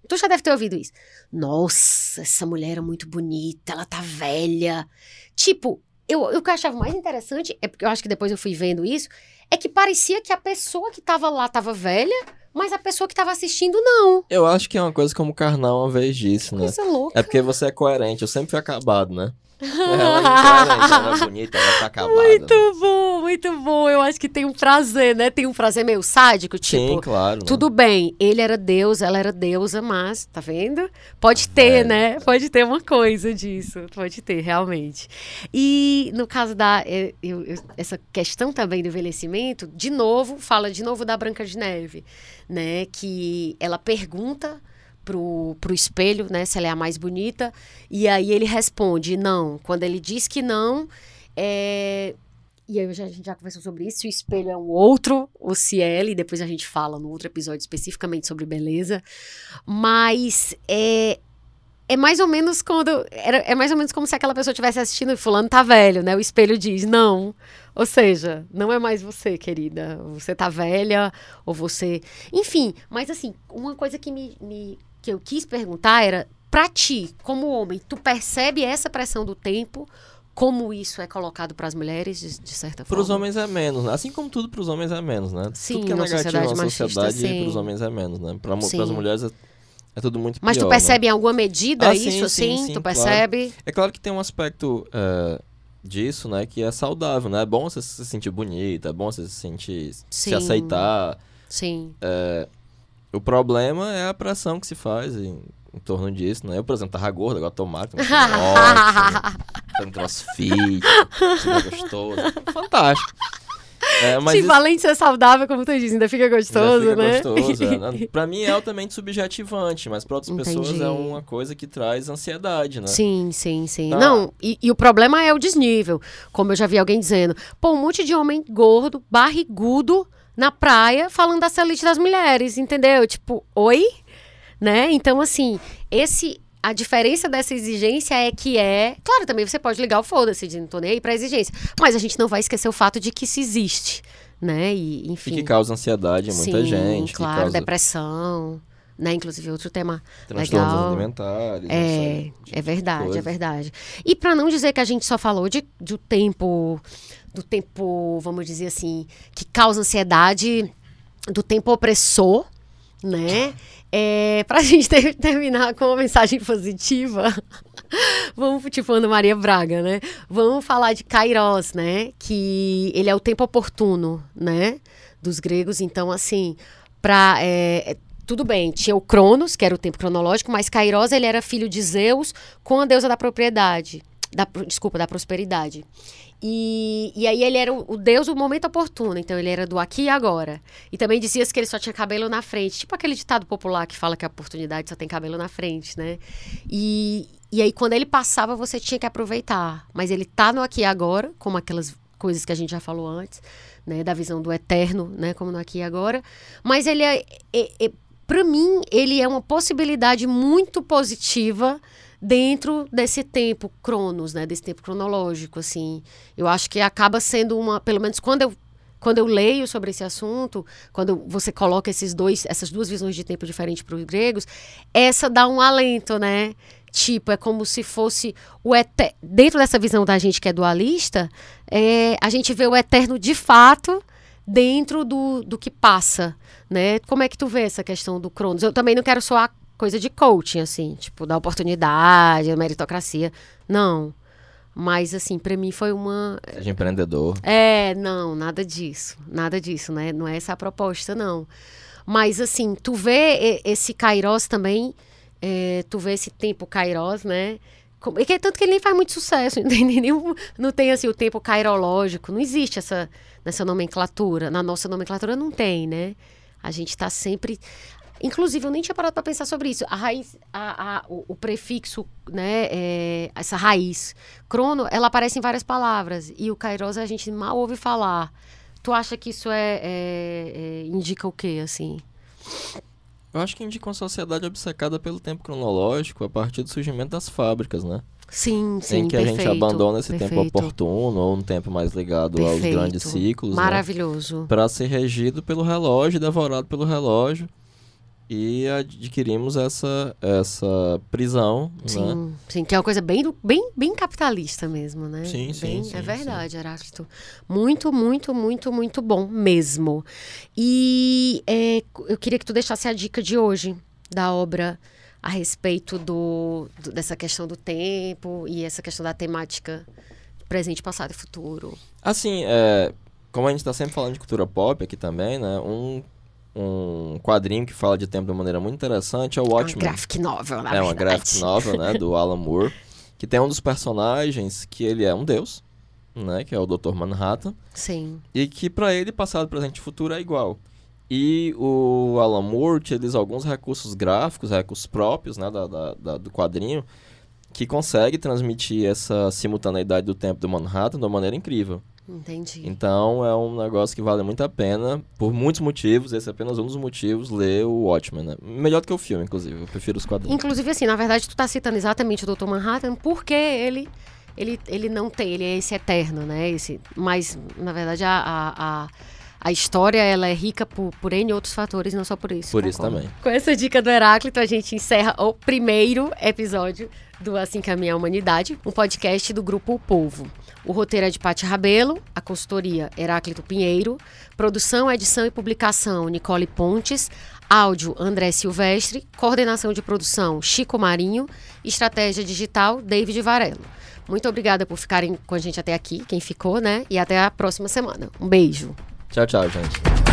Tu já deve ter ouvido isso. Nossa, essa mulher é muito bonita, ela tá velha. Tipo, eu, o que eu achava mais interessante, é porque eu acho que depois eu fui vendo isso, é que parecia que a pessoa que tava lá tava velha, mas a pessoa que tava assistindo não. Eu acho que é uma coisa como o Carnal uma vez disse, né? Coisa louca. É porque você é coerente, eu sempre fui acabado, né? Ela é bonita, ela tá acabada. Muito né? bom, muito bom. Eu acho que tem um prazer, né? Tem um prazer meio sádico, tipo. Sim, claro. Né? Tudo bem, ele era Deus, ela era deusa, mas, tá vendo? Pode ter, é. né? Pode ter uma coisa disso. Pode ter, realmente. E no caso da. É, eu, eu, essa questão também do envelhecimento, de novo, fala de novo da Branca de Neve, né? Que ela pergunta pro, pro espelho, né, se ela é a mais bonita, e aí ele responde não. Quando ele diz que não, é... e aí a gente já conversou sobre isso, o espelho é um outro, ou se ele, depois a gente fala no outro episódio especificamente sobre beleza, mas é, é mais ou menos quando. Era, é mais ou menos como se aquela pessoa estivesse assistindo e fulano tá velho, né? O espelho diz, não. Ou seja, não é mais você, querida. Você tá velha, ou você. Enfim, mas assim, uma coisa que me, me que eu quis perguntar era, para ti, como homem, tu percebe essa pressão do tempo? Como isso é colocado para as mulheres, de, de certa forma? Para os homens é menos, né? Assim como tudo para os homens é menos, né? Sim, tudo que é negativo na sociedade, para os homens é menos, né? Para as mulheres é, é, tudo muito Mas pior, tu percebe né? em alguma medida ah, isso, sim, assim? Sim, sim, tu claro. percebe? É claro que tem um aspecto é, disso, né? Que é saudável, né? É bom você se sentir bonita, é bom você se sentir... Se aceitar. Sim. É, o problema é a pressão que se faz em, em torno disso, né? Eu, por exemplo, tava gordo, agora tô magro, tô ótimo, fazendo crossfit, gostoso, fantástico. É, mas tipo, isso... além de ser saudável, como tu diz, ainda fica gostoso, ainda fica né? gostoso, é. Pra mim é altamente subjetivante, mas pra outras Entendi. pessoas é uma coisa que traz ansiedade, né? Sim, sim, sim. Ah. Não, e, e, o problema é o desnível. Como eu já vi alguém dizendo, pô, um monte de homem gordo, barrigudo, na praia, falando da celulite das mulheres, entendeu? Tipo, oi? né? Então, assim, esse a diferença dessa exigência é que é. Claro, também você pode ligar o foda-se de não tô nem aí pra exigência. Mas a gente não vai esquecer o fato de que isso existe, né? E, enfim. E que causa ansiedade em muita Sim, gente. Claro, causa... depressão. né? Inclusive outro tema Transtornos legal. alimentares. É, essa- é verdade, coisa. é verdade. E para não dizer que a gente só falou de, do tempo, do tempo, vamos dizer assim, que causa ansiedade, do tempo opressor, né? É, pra gente ter- terminar com uma mensagem positiva, vamos, tipo, Ana Maria Braga, né? Vamos falar de Kairos, né? Que ele é o tempo oportuno, né? Dos gregos. Então, assim, pra, é, é, tudo bem, tinha o Cronos, que era o tempo cronológico, mas Kairos, ele era filho de Zeus com a deusa da propriedade. Da, desculpa, da prosperidade. E, e aí ele era o, o deus do momento oportuno, então ele era do aqui e agora. E também dizia-se que ele só tinha cabelo na frente, tipo aquele ditado popular que fala que a oportunidade só tem cabelo na frente, né? E, e aí quando ele passava, você tinha que aproveitar. Mas ele tá no aqui e agora, como aquelas coisas que a gente já falou antes, né? Da visão do eterno, né? Como no aqui e agora. Mas ele é, é, é para mim, ele é uma possibilidade muito positiva dentro desse tempo cronos, né, desse tempo cronológico, assim. Eu acho que acaba sendo uma, pelo menos quando eu quando eu leio sobre esse assunto, quando você coloca esses dois, essas duas visões de tempo diferentes para os gregos, essa dá um alento, né? Tipo, é como se fosse o eter... dentro dessa visão da gente que é dualista, é, a gente vê o eterno de fato dentro do, do que passa, né? Como é que tu vê essa questão do Cronos? Eu também não quero soar coisa de coaching, assim, tipo, da oportunidade, meritocracia. Não. Mas, assim, para mim foi uma. Seja empreendedor. É, não, nada disso. Nada disso, né? Não é essa a proposta, não. Mas, assim, tu vê esse Kairos também, é, tu vê esse tempo Kairos, né? Como- e que, tanto que ele nem faz muito sucesso, não tem, nenhum, não tem assim, o tempo cairológico, não existe essa nessa nomenclatura. Na nossa nomenclatura não tem, né? A gente está sempre. Inclusive, eu nem tinha parado para pensar sobre isso. A raiz, a, a- o, o prefixo, né, é, essa raiz, crono, ela aparece em várias palavras. E o kairos a gente mal ouve falar. Tu acha que isso é, é- é- indica o quê, assim? Eu acho que indica uma sociedade obcecada pelo tempo cronológico a partir do surgimento das fábricas, né? Sim, sim, em que a gente perfeito, abandona esse tempo perfeito, oportuno ou um tempo mais ligado aos perfeito. grandes ciclos, né? Maravilhoso. Para ser regido pelo relógio, devorado pelo relógio. E adquirimos essa, essa prisão, né? Sim, sim, que é uma coisa bem, bem, bem capitalista mesmo, né? Sim, sim, Bem- sim, É verdade, Heráclito. Muito, muito, muito, muito bom mesmo. E é, eu queria que tu deixasse a dica de hoje da obra a respeito do, do- dessa questão do tempo e essa questão da temática presente, passado e futuro. Assim, é, como a gente está sempre falando de cultura pop aqui também, né? Um, um quadrinho que fala de tempo de uma maneira muito interessante é o É uma Watchmen. graphic novel, na é uma verdade. graphic novel, né? Do Alan Moore. Que tem um dos personagens que ele é um deus, né? Que é o Dr. Manhattan. Sim, E que para ele, passado, presente e futuro é igual. E o Alan Moore utiliza alguns recursos gráficos, recursos próprios né, da, da- da- do quadrinho, que consegue transmitir essa simultaneidade do tempo do Manhattan de uma maneira incrível. Entendi. Então é um negócio que vale muito a pena, por muitos motivos, esse é apenas um dos motivos, ler o Watchmen. Né? Melhor do que o filme, inclusive, eu prefiro os quadrinhos. Inclusive, assim, na verdade, tu tá citando exatamente o Dr. Manhattan porque ele, ele, ele não tem, ele é esse eterno, né? Esse, mas, na verdade, a, a, a, história, ela é rica por, por N outros fatores, não só por isso. Por isso concordo. também. Com essa dica do Heráclito, a gente encerra o primeiro episódio do Assim Caminha a Humanidade, um podcast do Grupo O Povo. O roteiro é de Paty Rabelo, a consultoria Heráclito Pinheiro, produção, edição e publicação Nicole Pontes, áudio André Silvestre, coordenação de produção Chico Marinho, estratégia digital David Varelo. Muito obrigada por ficarem com a gente até aqui, quem ficou, né? E até a próxima semana. Um beijo. Tchau, tchau, gente.